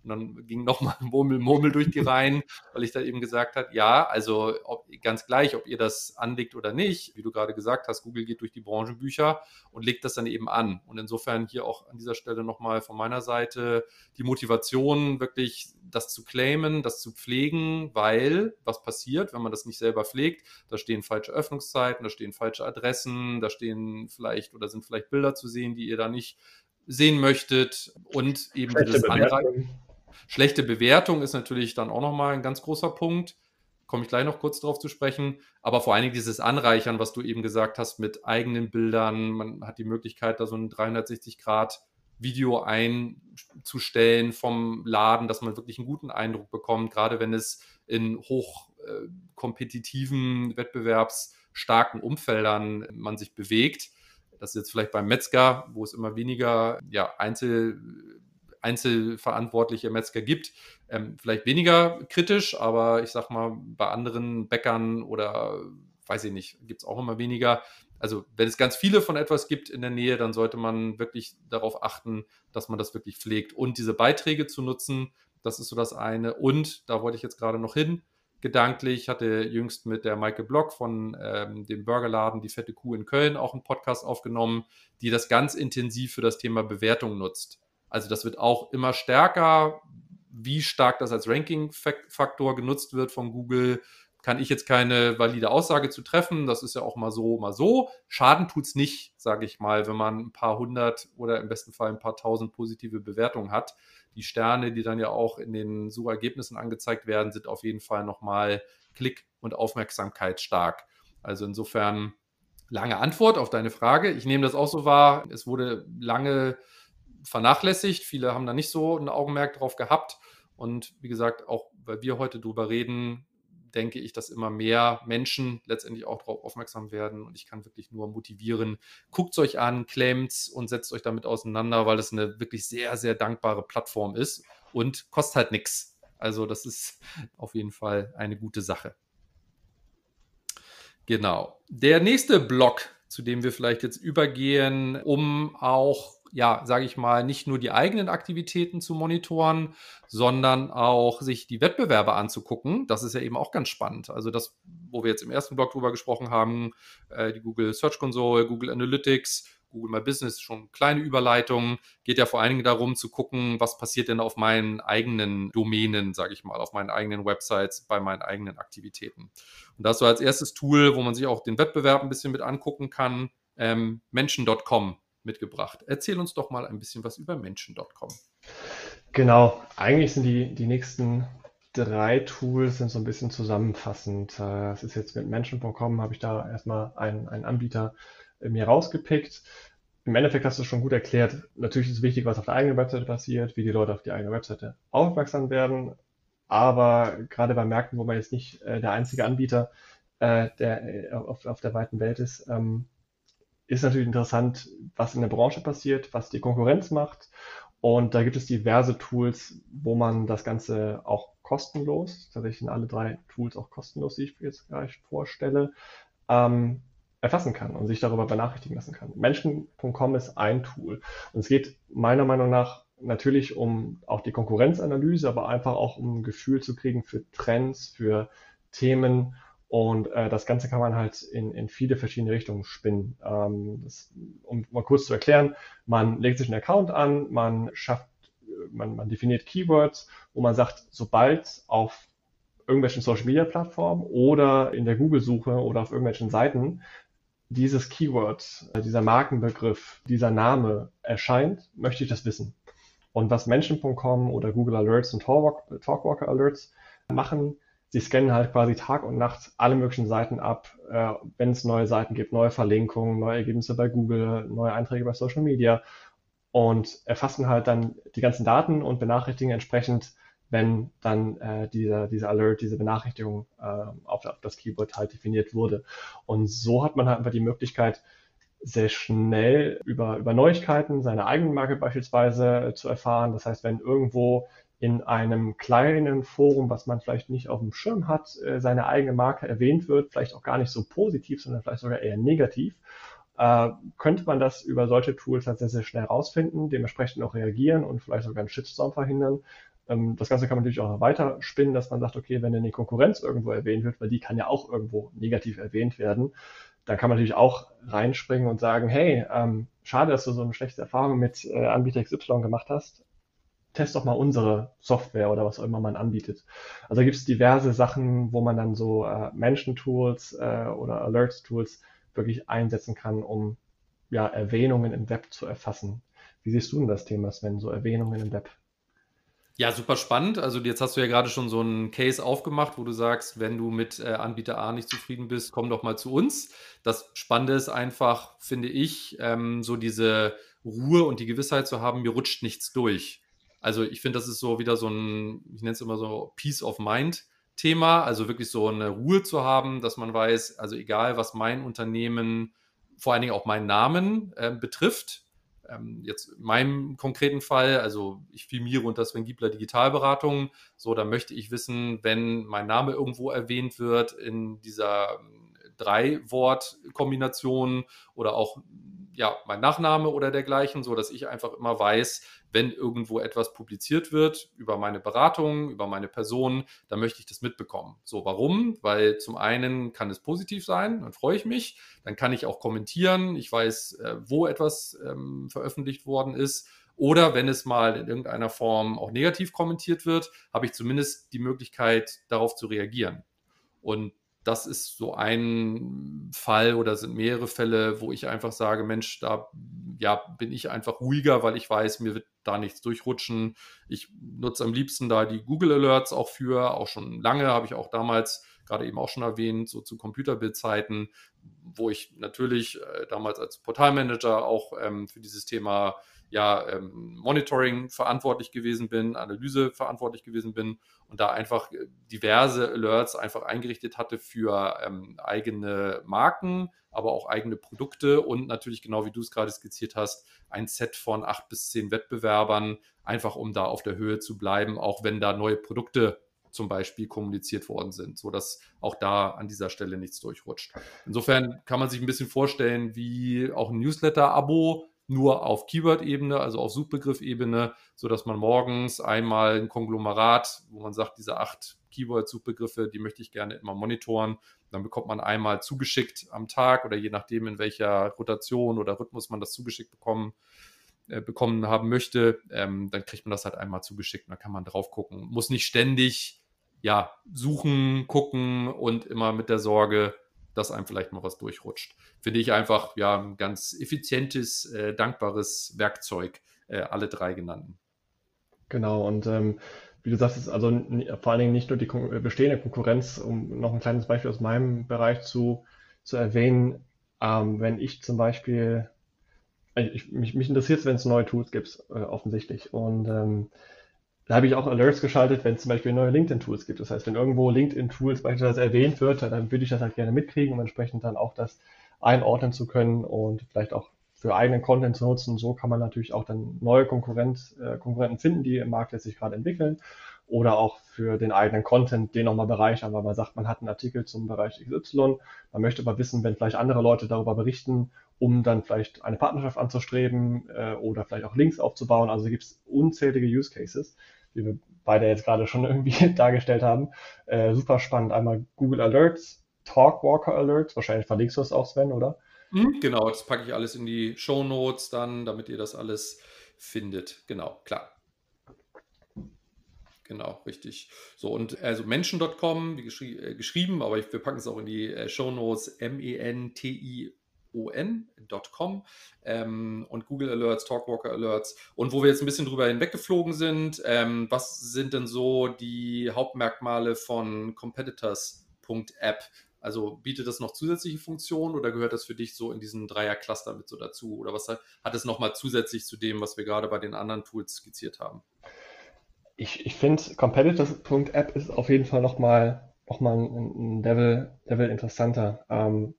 Und dann ging nochmal Murmel, Murmel durch die Reihen, weil ich da eben gesagt habe, ja, also ob, ganz gleich, ob ihr das anlegt oder nicht, wie du gerade gesagt hast, Google geht durch die Branchenbücher und legt das dann eben an. Und insofern hier auch an dieser Stelle nochmal von meiner Seite die Motivation, wirklich das zu claimen, das zu pflegen, weil was passiert, wenn man das nicht selber pflegt? Da stehen falsche Öffnungszeiten, da stehen falsche Adressen, da stehen vielleicht oder sind vielleicht Bilder zu sehen, die ihr da nicht sehen möchtet und eben dieses Anreizen Schlechte Bewertung ist natürlich dann auch nochmal ein ganz großer Punkt. Komme ich gleich noch kurz darauf zu sprechen. Aber vor allen Dingen dieses Anreichern, was du eben gesagt hast, mit eigenen Bildern. Man hat die Möglichkeit, da so ein 360-Grad- Video einzustellen vom Laden, dass man wirklich einen guten Eindruck bekommt, gerade wenn es in hochkompetitiven, äh, wettbewerbsstarken Umfeldern man sich bewegt. Das ist jetzt vielleicht beim Metzger, wo es immer weniger ja, Einzel einzelverantwortliche Metzger gibt. Ähm, vielleicht weniger kritisch, aber ich sag mal, bei anderen Bäckern oder weiß ich nicht, gibt es auch immer weniger. Also, wenn es ganz viele von etwas gibt in der Nähe, dann sollte man wirklich darauf achten, dass man das wirklich pflegt und diese Beiträge zu nutzen. Das ist so das eine. Und da wollte ich jetzt gerade noch hin. Gedanklich hatte jüngst mit der Maike Block von ähm, dem Burgerladen Die Fette Kuh in Köln auch einen Podcast aufgenommen, die das ganz intensiv für das Thema Bewertung nutzt. Also das wird auch immer stärker. Wie stark das als Ranking-Faktor genutzt wird von Google, kann ich jetzt keine valide Aussage zu treffen. Das ist ja auch mal so, mal so. Schaden tut es nicht, sage ich mal, wenn man ein paar hundert oder im besten Fall ein paar tausend positive Bewertungen hat. Die Sterne, die dann ja auch in den Suchergebnissen angezeigt werden, sind auf jeden Fall nochmal Klick und Aufmerksamkeit stark. Also insofern lange Antwort auf deine Frage. Ich nehme das auch so wahr. Es wurde lange vernachlässigt. Viele haben da nicht so ein Augenmerk drauf gehabt. Und wie gesagt, auch weil wir heute drüber reden, denke ich, dass immer mehr Menschen letztendlich auch darauf aufmerksam werden. Und ich kann wirklich nur motivieren, guckt es euch an, claimt und setzt euch damit auseinander, weil es eine wirklich sehr, sehr dankbare Plattform ist und kostet halt nichts. Also das ist auf jeden Fall eine gute Sache. Genau. Der nächste Block, zu dem wir vielleicht jetzt übergehen, um auch ja, sage ich mal, nicht nur die eigenen Aktivitäten zu monitoren, sondern auch sich die Wettbewerbe anzugucken. Das ist ja eben auch ganz spannend. Also das, wo wir jetzt im ersten Blog drüber gesprochen haben, äh, die Google Search Console, Google Analytics, Google My Business, schon kleine Überleitungen, geht ja vor allen Dingen darum zu gucken, was passiert denn auf meinen eigenen Domänen, sage ich mal, auf meinen eigenen Websites, bei meinen eigenen Aktivitäten. Und das so als erstes Tool, wo man sich auch den Wettbewerb ein bisschen mit angucken kann, ähm, Menschen.com mitgebracht. Erzähl uns doch mal ein bisschen was über Menschen.com. Genau, eigentlich sind die, die nächsten drei Tools sind so ein bisschen zusammenfassend. Es ist jetzt mit Menschen.com, habe ich da erstmal einen, einen Anbieter äh, mir rausgepickt. Im Endeffekt hast du es schon gut erklärt. Natürlich ist es wichtig, was auf der eigenen Webseite passiert, wie die Leute auf die eigene Webseite aufmerksam werden. Aber gerade bei Märkten, wo man jetzt nicht äh, der einzige Anbieter äh, der, äh, auf, auf der weiten Welt ist, ähm, ist natürlich interessant, was in der Branche passiert, was die Konkurrenz macht. Und da gibt es diverse Tools, wo man das Ganze auch kostenlos, tatsächlich sind alle drei Tools auch kostenlos, die ich jetzt gleich vorstelle, ähm, erfassen kann und sich darüber benachrichtigen lassen kann. Menschen.com ist ein Tool. Und es geht meiner Meinung nach natürlich um auch die Konkurrenzanalyse, aber einfach auch um ein Gefühl zu kriegen für Trends, für Themen Und äh, das Ganze kann man halt in, in viele verschiedene Richtungen spinnen. Ähm, das, um mal kurz zu erklären, man legt sich einen Account an, man schafft, man, man definiert Keywords, wo man sagt, sobald auf irgendwelchen Social Media Plattformen oder in der Google-Suche oder auf irgendwelchen Seiten dieses Keyword, äh, dieser Markenbegriff, dieser Name erscheint, möchte ich das wissen. Und was Menschen.com oder Google Alerts und Talkwalker Alerts machen, sie scannen halt quasi Tag und Nacht alle möglichen Seiten ab, äh, wenn es neue Seiten gibt, neue Verlinkungen, neue Ergebnisse bei Google, neue Einträge bei Social Media und erfassen halt dann die ganzen Daten und benachrichtigen entsprechend wenn dann äh, dieser, dieser Alert, diese Benachrichtigung äh, auf, auf das Keyboard halt definiert wurde. Und so hat man halt einfach die Möglichkeit, sehr schnell über, über Neuigkeiten seiner eigenen Marke beispielsweise äh, zu erfahren. Das heißt, wenn irgendwo in einem kleinen Forum, was man vielleicht nicht auf dem Schirm hat, äh, seine eigene Marke erwähnt wird, vielleicht auch gar nicht so positiv, sondern vielleicht sogar eher negativ, äh, könnte man das über solche Tools halt sehr, sehr schnell rausfinden, dementsprechend auch reagieren und vielleicht sogar einen Shitstorm verhindern. Ähm, das Ganze kann man natürlich auch weiter spinnen, dass man sagt, okay, wenn dann die Konkurrenz irgendwo erwähnt wird, weil die kann ja auch irgendwo negativ erwähnt werden, dann kann man natürlich auch reinspringen und sagen, hey, ähm, schade, dass du so eine schlechte Erfahrung mit äh, Anbieter XY gemacht hast. Test doch mal unsere Software oder was auch immer man anbietet. Also gibt es diverse Sachen, wo man dann so äh, Menschen-Tools äh, oder Alerts-Tools wirklich einsetzen kann, um ja, Erwähnungen im Web zu erfassen. Wie siehst du denn das Thema, Sven, so Erwähnungen im Web? Ja, super spannend. Also jetzt hast du ja gerade schon so einen Case aufgemacht, wo du sagst, wenn du mit äh, Anbieter A nicht zufrieden bist, komm doch mal zu uns. Das Spannende ist einfach, finde ich, ähm, so diese Ruhe und die Gewissheit zu haben, mir rutscht nichts durch. Also ich finde, das ist so wieder so ein, ich nenne es immer so Peace of Mind. Thema, also wirklich so eine Ruhe zu haben, dass man weiß, also egal was mein Unternehmen, vor allen Dingen auch meinen Namen äh, betrifft, ähm, jetzt in meinem konkreten Fall, also ich filmiere unter Sven Giebler Digitalberatung, so, da möchte ich wissen, wenn mein Name irgendwo erwähnt wird in dieser ähm, Drei-Wort-Kombination oder auch ja, mein Nachname oder dergleichen, so dass ich einfach immer weiß, wenn irgendwo etwas publiziert wird über meine Beratung, über meine Person, dann möchte ich das mitbekommen. So, warum? Weil zum einen kann es positiv sein, dann freue ich mich, dann kann ich auch kommentieren, ich weiß, äh, wo etwas ähm, veröffentlicht worden ist. Oder wenn es mal in irgendeiner Form auch negativ kommentiert wird, habe ich zumindest die Möglichkeit, darauf zu reagieren. Und das ist so ein Fall oder sind mehrere Fälle, wo ich einfach sage, Mensch, da ja, bin ich einfach ruhiger, weil ich weiß, mir wird da nichts durchrutschen. Ich nutze am liebsten da die Google Alerts auch für, auch schon lange, habe ich auch damals gerade eben auch schon erwähnt, so zu Computerbildzeiten, wo ich natürlich äh, damals als Portalmanager auch ähm, für dieses Thema ja ähm, Monitoring verantwortlich gewesen bin, Analyse verantwortlich gewesen bin und da einfach äh, diverse Alerts einfach eingerichtet hatte für ähm, eigene Marken, aber auch eigene Produkte und natürlich genau wie du es gerade skizziert hast, ein Set von acht bis zehn Wettbewerbern, einfach um da auf der Höhe zu bleiben, auch wenn da neue Produkte zum Beispiel kommuniziert worden sind, sodass auch da an dieser Stelle nichts durchrutscht. Insofern kann man sich ein bisschen vorstellen, wie auch ein Newsletter-Abo nur auf Keyword-Ebene, also auf Suchbegriff-Ebene, sodass man morgens einmal ein Konglomerat, wo man sagt, diese acht Keyword-Suchbegriffe, die möchte ich gerne immer monitoren. Dann bekommt man einmal zugeschickt am Tag oder je nachdem, in welcher Rotation oder Rhythmus man das zugeschickt bekommen, äh, bekommen haben möchte, ähm, dann kriegt man das halt einmal zugeschickt und dann kann man drauf gucken. Muss nicht ständig ja, suchen, gucken und immer mit der Sorge, dass einem vielleicht mal was durchrutscht. Finde ich einfach ja ein ganz effizientes, äh, dankbares Werkzeug, äh, alle drei genannten. Genau, und ähm, wie du sagst, ist also vor allen Dingen nicht nur die Kon bestehende Konkurrenz, um noch ein kleines Beispiel aus meinem Bereich zu, zu erwähnen. Ähm, wenn ich zum Beispiel, ich, mich, mich interessiert es, wenn es neue Tools gibt, äh, offensichtlich. Und ähm, da habe ich auch Alerts geschaltet, wenn es zum Beispiel neue LinkedIn-Tools gibt. Das heißt, wenn irgendwo LinkedIn-Tools beispielsweise erwähnt wird, dann würde ich das halt gerne mitkriegen, um entsprechend dann auch das einordnen zu können und vielleicht auch für eigenen Content zu nutzen. So kann man natürlich auch dann neue Konkurrent, äh, Konkurrenten finden, die im Markt jetzt sich gerade entwickeln oder auch für den eigenen Content den nochmal bereichern, weil man sagt, man hat einen Artikel zum Bereich XY, man möchte aber wissen, wenn vielleicht andere Leute darüber berichten, um dann vielleicht eine Partnerschaft anzustreben äh, oder vielleicht auch Links aufzubauen. Also gibt es unzählige Use Cases wie wir beide jetzt gerade schon irgendwie dargestellt haben. Äh, super spannend. Einmal Google Alerts Talkwalker Alerts. Wahrscheinlich verlinkst du das auch, Sven, oder? Mhm, genau, das packe ich alles in die Show Notes dann, damit ihr das alles findet. Genau, klar. Genau, richtig. So, und also Menschen.com, wie geschri äh, geschrieben, aber ich, wir packen es auch in die äh, Show Notes, M-E-N-T-I on.com ähm, und Google Alerts, Talkwalker Alerts. Und wo wir jetzt ein bisschen drüber hinweggeflogen sind, ähm, was sind denn so die Hauptmerkmale von Competitors.app? Also bietet das noch zusätzliche Funktionen oder gehört das für dich so in diesen Dreier-Cluster mit so dazu? Oder was hat, hat es nochmal zusätzlich zu dem, was wir gerade bei den anderen Tools skizziert haben? Ich, ich finde, Competitors.app ist auf jeden Fall nochmal noch mal ein, Level, Level interessanter. Ähm,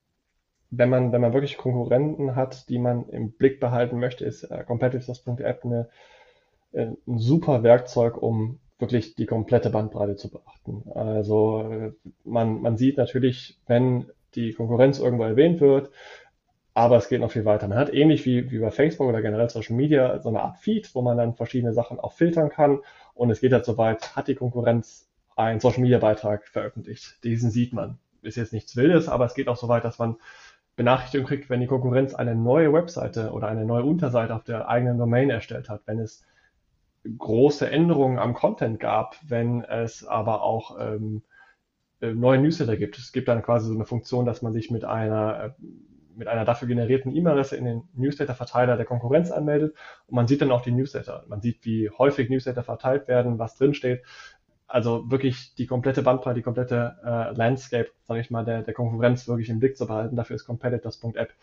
wenn man, wenn man wirklich Konkurrenten hat, die man im Blick behalten möchte, ist äh, Competitors.app eine, äh, ein super Werkzeug, um wirklich die komplette Bandbreite zu beachten. Also äh, man, man sieht natürlich, wenn die Konkurrenz irgendwo erwähnt wird, aber es geht noch viel weiter. Man hat ähnlich wie, wie bei Facebook oder generell Social Media so eine Art Feed, wo man dann verschiedene Sachen auch filtern kann. Und es geht halt so weit, hat die Konkurrenz einen Social Media Beitrag veröffentlicht. Diesen sieht man. Ist jetzt nichts Wildes, aber es geht auch so weit, dass man Benachrichtigung kriegt, wenn die Konkurrenz eine neue Webseite oder eine neue Unterseite auf der eigenen Domain erstellt hat, wenn es große Änderungen am Content gab, wenn es aber auch ähm, äh, neue Newsletter gibt. Es gibt dann quasi so eine Funktion, dass man sich mit einer äh, mit einer dafür generierten E-Mail-Adresse in den Newsletter-Verteiler der Konkurrenz anmeldet und man sieht dann auch die Newsletter. Man sieht, wie häufig Newsletter verteilt werden, was drinsteht also wirklich die komplette Bandbreite, die komplette äh, Landscape, sage ich mal, der, der Konkurrenz wirklich im Blick zu behalten. Dafür ist Competitors.app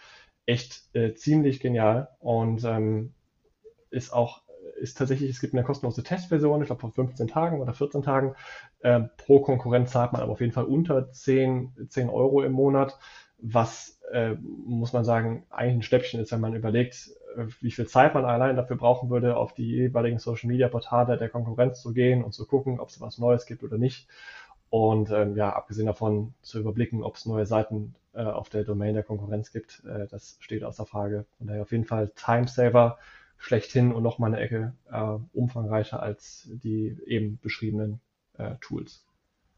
echt äh, ziemlich genial und ähm, ist auch ist tatsächlich, es gibt eine kostenlose Testversion, ich glaube vor 15 Tagen oder 14 Tagen. Äh, pro Konkurrenz zahlt man aber auf jeden Fall unter 10, 10 Euro im Monat, was, äh, muss man sagen, eigentlich ein Schnäppchen ist, wenn man überlegt, wie viel Zeit man allein dafür brauchen würde, auf die jeweiligen Social Media Portale der Konkurrenz zu gehen und zu gucken, ob es was Neues gibt oder nicht. Und ähm, ja, abgesehen davon zu überblicken, ob es neue Seiten äh, auf der Domain der Konkurrenz gibt, äh, das steht außer Frage. Von daher auf jeden Fall Timesaver schlechthin und nochmal eine Ecke äh, umfangreicher als die eben beschriebenen äh, Tools.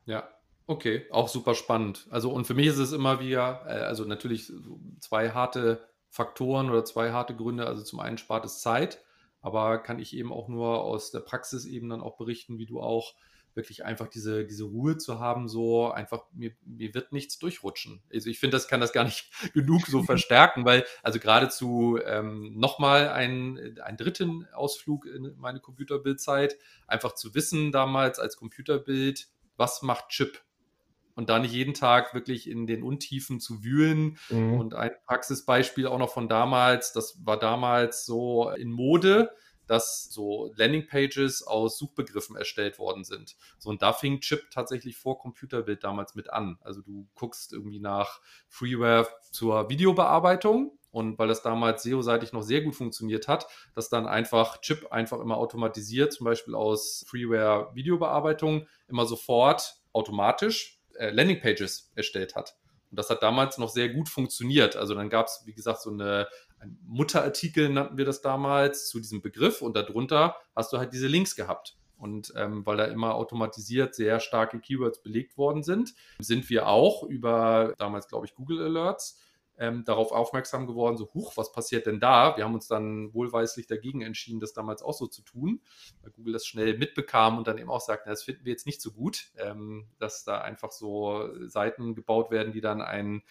Ja, okay, auch super spannend. Also und für mich ist es immer wieder, äh, also natürlich zwei harte Faktoren oder zwei harte Gründe. Also zum einen spart es Zeit, aber kann ich eben auch nur aus der Praxis eben dann auch berichten, wie du auch wirklich einfach diese, diese Ruhe zu haben, so einfach, mir, mir wird nichts durchrutschen. Also ich finde, das kann das gar nicht genug so verstärken, weil also geradezu ähm, nochmal einen, einen dritten Ausflug in meine Computerbildzeit, einfach zu wissen damals als Computerbild, was macht Chip? Und da nicht jeden Tag wirklich in den Untiefen zu wühlen. Mhm. Und ein Praxisbeispiel auch noch von damals, das war damals so in Mode, dass so Landingpages aus Suchbegriffen erstellt worden sind. So, und da fing Chip tatsächlich vor Computerbild damals mit an. Also du guckst irgendwie nach Freeware zur Videobearbeitung und weil das damals SEO-seitig noch sehr gut funktioniert hat, dass dann einfach Chip einfach immer automatisiert, zum Beispiel aus Freeware Videobearbeitung, immer sofort automatisch Landingpages erstellt hat. Und das hat damals noch sehr gut funktioniert. Also dann gab es, wie gesagt, so eine ein Mutterartikel nannten wir das damals zu diesem Begriff und darunter hast du halt diese Links gehabt. Und ähm, weil da immer automatisiert sehr starke Keywords belegt worden sind, sind wir auch über damals, glaube ich, Google Alerts ähm, darauf aufmerksam geworden, so, huch, was passiert denn da? Wir haben uns dann wohlweislich dagegen entschieden, das damals auch so zu tun, weil Google das schnell mitbekam und dann eben auch sagte, das finden wir jetzt nicht so gut, ähm, dass da einfach so Seiten gebaut werden, die dann einen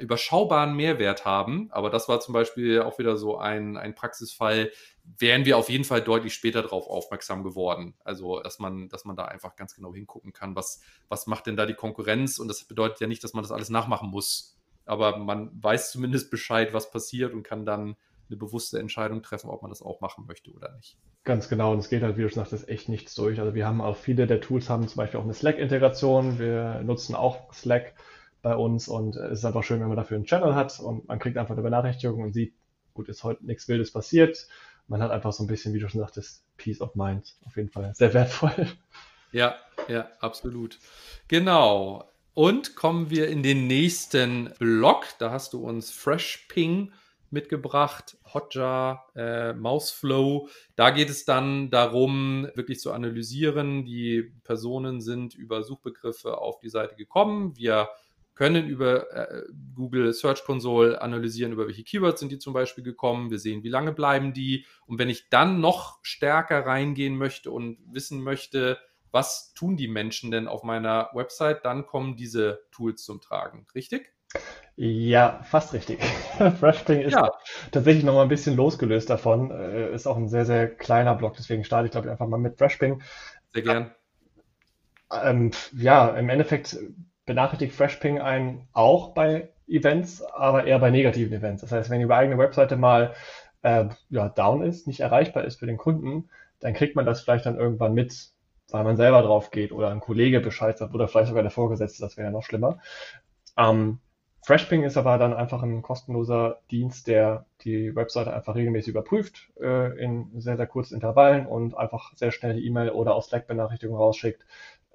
überschaubaren Mehrwert haben. Aber das war zum Beispiel auch wieder so ein, ein Praxisfall, wären wir auf jeden Fall deutlich später darauf aufmerksam geworden. Also, dass man, dass man da einfach ganz genau hingucken kann, was, was macht denn da die Konkurrenz? Und das bedeutet ja nicht, dass man das alles nachmachen muss aber man weiß zumindest Bescheid, was passiert und kann dann eine bewusste Entscheidung treffen, ob man das auch machen möchte oder nicht. Ganz genau, und es geht halt, wie du schon sagtest, echt nichts durch. Also wir haben auch viele der Tools haben zum Beispiel auch eine Slack-Integration. Wir nutzen auch Slack bei uns und es ist einfach schön, wenn man dafür einen Channel hat und man kriegt einfach eine Benachrichtigung und sieht, gut, ist heute nichts Wildes passiert. Man hat einfach so ein bisschen, wie du schon sagtest, Peace of Mind. Auf jeden Fall sehr wertvoll. Ja, ja, absolut. Genau. Und kommen wir in den nächsten Block. Da hast du uns Fresh Ping mitgebracht, Hotjar, äh, Mouseflow. Da geht es dann darum, wirklich zu analysieren. Die Personen sind über Suchbegriffe auf die Seite gekommen. Wir können über äh, Google Search Console analysieren, über welche Keywords sind die zum Beispiel gekommen. Wir sehen, wie lange bleiben die. Und wenn ich dann noch stärker reingehen möchte und wissen möchte, was tun die Menschen denn auf meiner Website, dann kommen diese Tools zum Tragen. Richtig? Ja, fast richtig. FreshPing ist ja. tatsächlich noch mal ein bisschen losgelöst davon. Äh, ist auch ein sehr, sehr kleiner Block, deswegen starte ich, glaube ich, einfach mal mit FreshPing. Sehr gern. Ähm, ja, im Endeffekt benachrichtigt FreshPing einen auch bei Events, aber eher bei negativen Events. Das heißt, wenn die eigene Webseite mal äh, ja, down ist, nicht erreichbar ist für den Kunden, dann kriegt man das vielleicht dann irgendwann mit, weil man selber drauf geht oder ein Kollege Bescheid sagt oder vielleicht sogar der Vorgesetzte, das wäre ja noch schlimmer. Ähm, FreshPing ist aber dann einfach ein kostenloser Dienst, der die Webseite einfach regelmäßig überprüft äh, in sehr, sehr kurzen Intervallen und einfach sehr schnell die E-Mail oder auch Slack-Benachrichtigung rausschickt,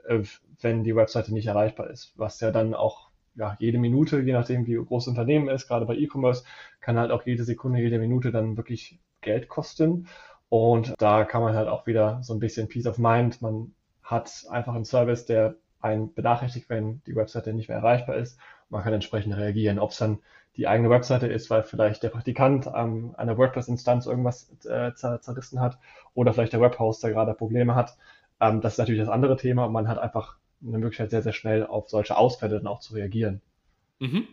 äh, wenn die Webseite nicht erreichbar ist. Was ja dann auch ja, jede Minute, je nachdem wie groß das Unternehmen ist, gerade bei E-Commerce, kann halt auch jede Sekunde, jede Minute dann wirklich Geld kosten. Und da kann man halt auch wieder so ein bisschen Peace of Mind. Man hat einfach einen Service, der einen benachrichtigt, wenn die Webseite nicht mehr erreichbar ist. Man kann entsprechend reagieren, ob es dann die eigene Webseite ist, weil vielleicht der Praktikant an der WordPress-Instanz irgendwas äh, zerrissen hat oder vielleicht der Webhoster gerade Probleme hat. Ähm, das ist natürlich das andere Thema man hat einfach eine Möglichkeit, sehr, sehr schnell auf solche Ausfälle dann auch zu reagieren. Mhm.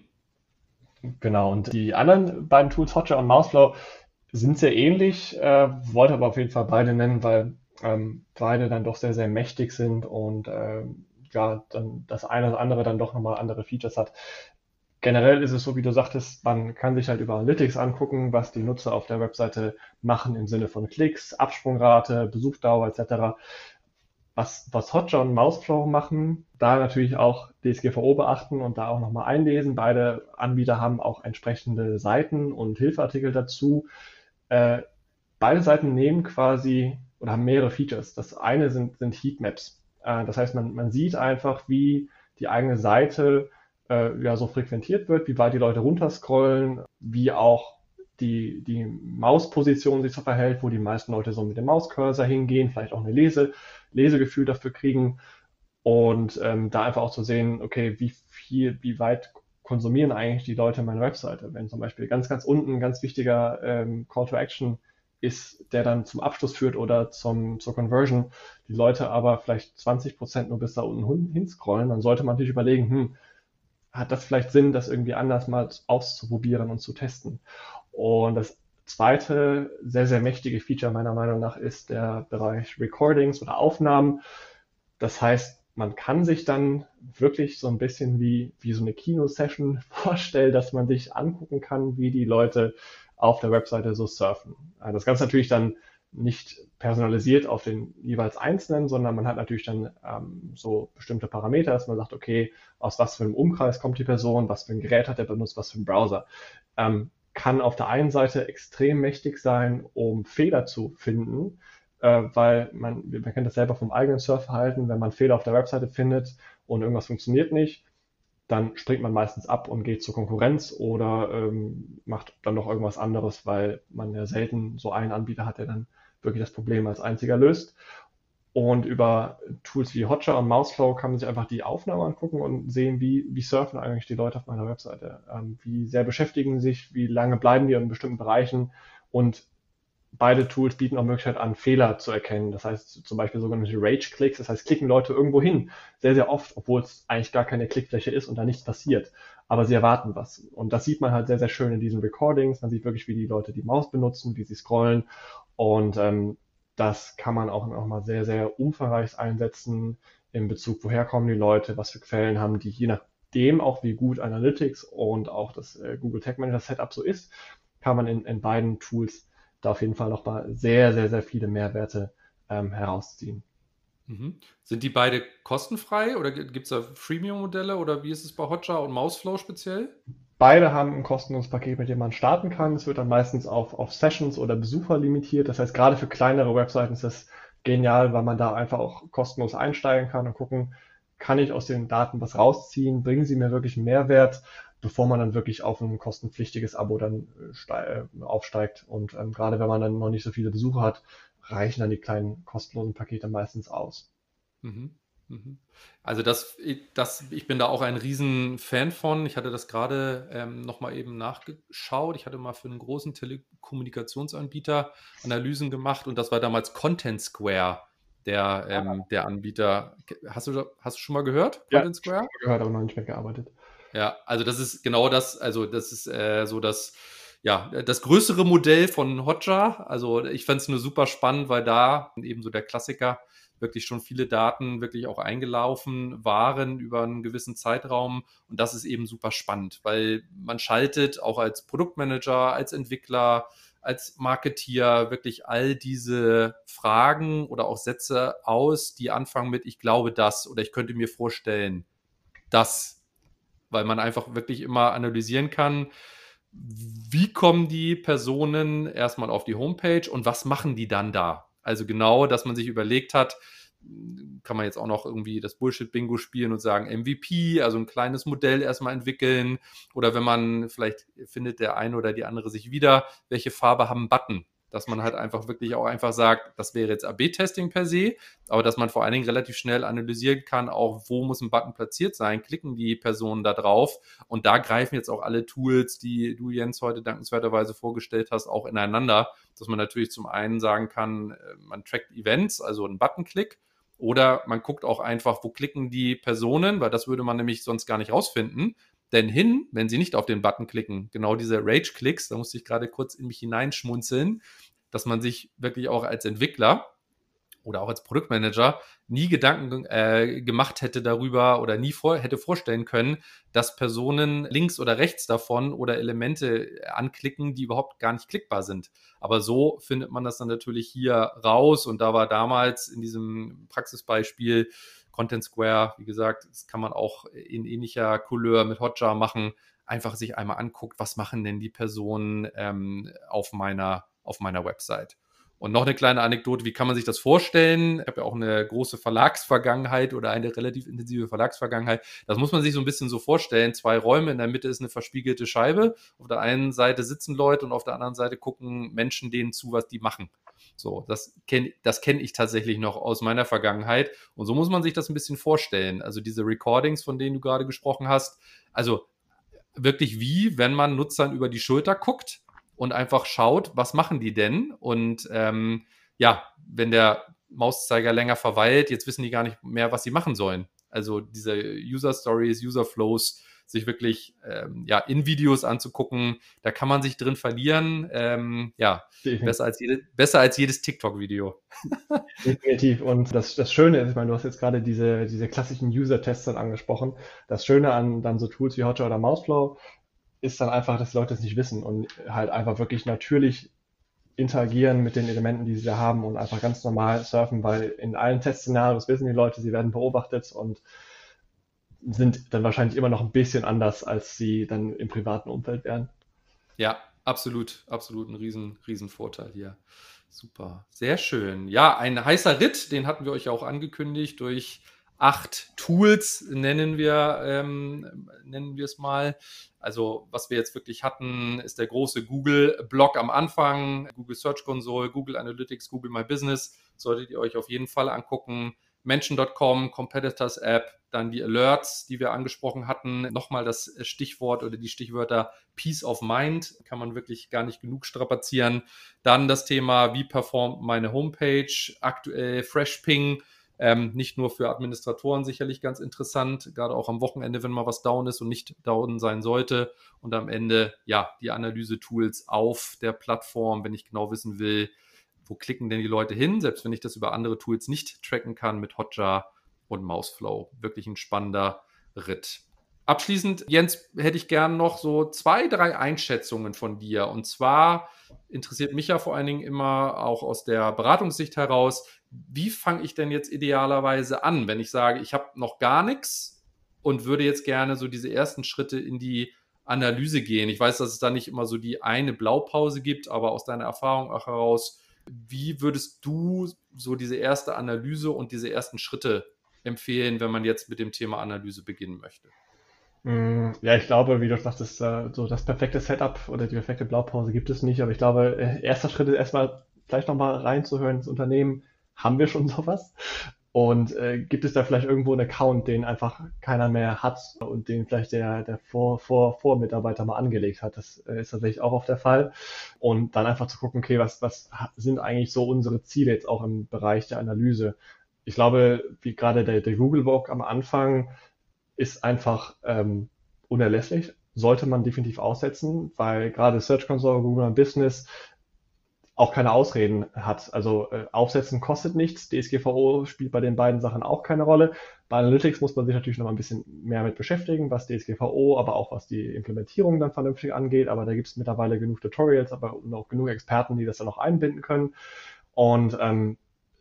Genau, und die anderen beiden Tools, Hotjar und Mouseflow, sind sehr ähnlich, äh, wollte aber auf jeden Fall beide nennen, weil ähm, beide dann doch sehr, sehr mächtig sind und äh, ja, dann das eine oder andere dann doch nochmal andere Features hat. Generell ist es so, wie du sagtest, man kann sich halt über Analytics angucken, was die Nutzer auf der Webseite machen im Sinne von Klicks, Absprungrate, Besuchdauer etc was, was Hotjar und Mouseflow machen, da natürlich auch DSGVO beachten und da auch nochmal einlesen. Beide Anbieter haben auch entsprechende Seiten und Hilfeartikel dazu. Äh, beide Seiten nehmen quasi oder haben mehrere Features. Das eine sind, sind Heatmaps. Äh, das heißt, man, man sieht einfach, wie die eigene Seite äh, ja so frequentiert wird, wie weit die Leute runterscrollen, wie auch die, die Mausposition sich so verhält, wo die meisten Leute so mit dem Mauscursor hingehen, vielleicht auch eine Lese, Lesegefühl dafür kriegen und ähm, da einfach auch zu sehen, okay, wie viel, wie weit konsumieren eigentlich die Leute meine Webseite. Wenn zum Beispiel ganz, ganz unten ein ganz wichtiger ähm, Call to Action ist, der dann zum Abschluss führt oder zum, zur Conversion, die Leute aber vielleicht 20 Prozent nur bis da unten hinscrollen, dann sollte man natürlich überlegen, hm, hat das vielleicht Sinn, das irgendwie anders mal auszuprobieren und zu testen. Und das zweite sehr, sehr mächtige Feature meiner Meinung nach ist der Bereich Recordings oder Aufnahmen. Das heißt, man kann sich dann wirklich so ein bisschen wie, wie so eine Kino-Session vorstellen, dass man sich angucken kann, wie die Leute auf der Webseite so surfen. Also das Ganze natürlich dann nicht personalisiert auf den jeweils Einzelnen, sondern man hat natürlich dann ähm, so bestimmte Parameter, dass man sagt, okay, aus was für einem Umkreis kommt die Person, was für ein Gerät hat er benutzt, was für ein Browser. Ähm, kann auf der einen Seite extrem mächtig sein, um Fehler zu finden, äh, weil man, man kennt das selber vom eigenen Surfverhalten, wenn man Fehler auf der Webseite findet und irgendwas funktioniert nicht, dann springt man meistens ab und geht zur Konkurrenz oder ähm, macht dann noch irgendwas anderes, weil man ja selten so einen Anbieter hat, der dann wirklich das Problem als einziger löst. Und über Tools wie Hotjar und Mouseflow kann man sich einfach die Aufnahme angucken und sehen, wie, wie surfen eigentlich die Leute auf meiner Webseite. Ähm, wie sehr beschäftigen sich, wie lange bleiben die in bestimmten Bereichen. Und beide Tools bieten auch Möglichkeit an, Fehler zu erkennen. Das heißt zum Beispiel sogenannte Rage-Clicks. Das heißt, klicken Leute irgendwo hin. Sehr, sehr oft, obwohl es eigentlich gar keine Klickfläche ist und da nichts passiert. Aber sie erwarten was. Und das sieht man halt sehr, sehr schön in diesen Recordings. Man sieht wirklich, wie die Leute die Maus benutzen, wie sie scrollen. Und ähm, das kann man auch nochmal sehr, sehr umfangreich einsetzen in Bezug, woher kommen die Leute, was für Quellen haben die, je nachdem auch wie gut Analytics und auch das äh, Google Tag Manager Setup so ist, kann man in, in beiden Tools da auf jeden Fall nochmal sehr, sehr, sehr viele Mehrwerte ähm, herausziehen. Mhm. Sind die beide kostenfrei oder gibt es da Freemium-Modelle oder wie ist es bei Hotjar und Mouseflow speziell? Beide haben ein kostenloses Paket, mit dem man starten kann. Es wird dann meistens auf, auf Sessions oder Besucher limitiert. Das heißt, gerade für kleinere Webseiten ist das genial, weil man da einfach auch kostenlos einsteigen kann und gucken, kann ich aus den Daten was rausziehen? Bringen sie mir wirklich einen Mehrwert, bevor man dann wirklich auf ein kostenpflichtiges Abo dann äh, aufsteigt? Und ähm, gerade wenn man dann noch nicht so viele Besucher hat, reichen dann die kleinen kostenlosen Pakete meistens aus. Mhm. Mhm. Also das, das, ich bin da auch ein Riesenfan von. Ich hatte das gerade ähm, nochmal eben nachgeschaut. Ich hatte mal für einen großen Telekommunikationsanbieter Analysen gemacht und das war damals Content Square, der, ähm, der Anbieter. Hast du, hast du schon mal gehört? Content ja, Square? Schon gehört, aber noch nicht mehr gearbeitet. Ja, also das ist genau das, also das ist äh, so das, ja, das größere Modell von Hotjar. Also ich fand es nur super spannend, weil da eben so der Klassiker wirklich schon viele Daten wirklich auch eingelaufen waren über einen gewissen Zeitraum. Und das ist eben super spannend, weil man schaltet auch als Produktmanager, als Entwickler, als Marketier wirklich all diese Fragen oder auch Sätze aus, die anfangen mit ich glaube das oder ich könnte mir vorstellen, das, weil man einfach wirklich immer analysieren kann, wie kommen die Personen erstmal auf die Homepage und was machen die dann da? Also genau, dass man sich überlegt hat, kann man jetzt auch noch irgendwie das Bullshit-Bingo spielen und sagen MVP, also ein kleines Modell erstmal entwickeln. Oder wenn man vielleicht findet der eine oder die andere sich wieder, welche Farbe haben Button? Dass man halt einfach wirklich auch einfach sagt, das wäre jetzt AB-Testing per se, aber dass man vor allen Dingen relativ schnell analysieren kann, auch wo muss ein Button platziert sein, klicken die Personen da drauf und da greifen jetzt auch alle Tools, die du Jens heute dankenswerterweise vorgestellt hast, auch ineinander, dass man natürlich zum einen sagen kann, äh, man trackt Events, also einen Button-Klick, oder man guckt auch einfach, wo klicken die Personen, weil das würde man nämlich sonst gar nicht rausfinden. Denn hin, wenn Sie nicht auf den Button klicken, genau diese Rage-Klicks, da musste ich gerade kurz in mich hineinschmunzeln, dass man sich wirklich auch als Entwickler oder auch als Produktmanager nie Gedanken äh, gemacht hätte darüber oder nie vor, hätte vorstellen können, dass Personen links oder rechts davon oder Elemente anklicken, die überhaupt gar nicht klickbar sind. Aber so findet man das dann natürlich hier raus und da war damals in diesem Praxisbeispiel Content Square, wie gesagt, das kann man auch in ähnlicher Couleur mit Hotjar machen. Einfach sich einmal anguckt, was machen denn die Personen ähm, auf, meiner, auf meiner Website. Und noch eine kleine Anekdote, wie kann man sich das vorstellen? Ich habe ja auch eine große Verlagsvergangenheit oder eine relativ intensive Verlagsvergangenheit. Das muss man sich so ein bisschen so vorstellen. Zwei Räume, in der Mitte ist eine verspiegelte Scheibe. Auf der einen Seite sitzen Leute und auf der anderen Seite gucken Menschen denen zu, was die machen. So, das kenne das kenn ich tatsächlich noch aus meiner Vergangenheit. Und so muss man sich das ein bisschen vorstellen. Also diese Recordings, von denen du gerade gesprochen hast, also wirklich wie, wenn man Nutzern über die Schulter guckt und einfach schaut, was machen die denn? Und ähm, ja, wenn der Mauszeiger länger verweilt, jetzt wissen die gar nicht mehr, was sie machen sollen. Also diese User Stories, User Flows, sich wirklich ähm, ja, in Videos anzugucken. Da kann man sich drin verlieren. Ähm, ja, besser als, jede, besser als jedes TikTok-Video. Definitiv. Und das, das Schöne ist, ich meine, du hast jetzt gerade diese, diese klassischen User-Tests dann angesprochen. Das Schöne an dann so Tools wie Hotjar oder Mouseflow ist dann einfach, dass die Leute es nicht wissen und halt einfach wirklich natürlich interagieren mit den Elementen, die sie da haben und einfach ganz normal surfen, weil in allen Testszenarios wissen die Leute, sie werden beobachtet und sind dann wahrscheinlich immer noch ein bisschen anders, als sie dann im privaten Umfeld wären. Ja, absolut, absolut ein riesen, riesen Vorteil hier. Super, sehr schön. Ja, ein heißer Ritt, den hatten wir euch ja auch angekündigt durch acht Tools, nennen wir, ähm, nennen wir es mal. Also, was wir jetzt wirklich hatten, ist der große Google-Blog am Anfang, Google Search Console, Google Analytics, Google My Business. Solltet ihr euch auf jeden Fall angucken. Menschen.com, Competitors App, dann die Alerts, die wir angesprochen hatten. Nochmal das Stichwort oder die Stichwörter Peace of Mind, kann man wirklich gar nicht genug strapazieren. Dann das Thema, wie performt meine Homepage, aktuell Freshping. Ähm, nicht nur für Administratoren sicherlich ganz interessant, gerade auch am Wochenende, wenn mal was down ist und nicht down sein sollte. Und am Ende, ja, die Analyse-Tools auf der Plattform, wenn ich genau wissen will, wo klicken denn die Leute hin, selbst wenn ich das über andere Tools nicht tracken kann mit Hotjar und Mouseflow. Wirklich ein spannender Ritt. Abschließend, Jens, hätte ich gern noch so zwei, drei Einschätzungen von dir. Und zwar interessiert mich ja vor allen Dingen immer auch aus der Beratungssicht heraus, wie fange ich denn jetzt idealerweise an, wenn ich sage, ich habe noch gar nichts und würde jetzt gerne so diese ersten Schritte in die Analyse gehen. Ich weiß, dass es da nicht immer so die eine Blaupause gibt, aber aus deiner Erfahrung auch heraus, wie würdest du so diese erste Analyse und diese ersten Schritte empfehlen, wenn man jetzt mit dem Thema Analyse beginnen möchte? Mm, ja, ich glaube, wie du sagtest, äh, so das perfekte Setup oder die perfekte Blaupause gibt es nicht, aber ich glaube, äh, erster Schritt ist erstmal vielleicht nochmal reinzuhören ins Unternehmen, haben wir schon sowas? Und äh, gibt es da vielleicht irgendwo einen Account, den einfach keiner mehr hat und den vielleicht der, der Vor, Vor, Vormitarbeiter mal angelegt hat? Das äh, ist tatsächlich auch oft der Fall. Und dann einfach zu gucken, okay, was, was sind eigentlich so unsere Ziele jetzt auch im Bereich der Analyse? Ich glaube, wie gerade der, der Google Walk am Anfang ist einfach ähm, unerlässlich. Sollte man definitiv aussetzen, weil gerade Search Console, Google Business auch keine Ausreden hat. Also äh, aufsetzen kostet nichts. DSGVO spielt bei den beiden Sachen auch keine Rolle. Bei Analytics muss man sich natürlich noch mal ein bisschen mehr mit beschäftigen, was DSGVO, aber auch was die Implementierung dann vernünftig angeht. Aber da gibt es mittlerweile genug Tutorials, aber auch genug Experten, die das dann auch einbinden können. Und ähm,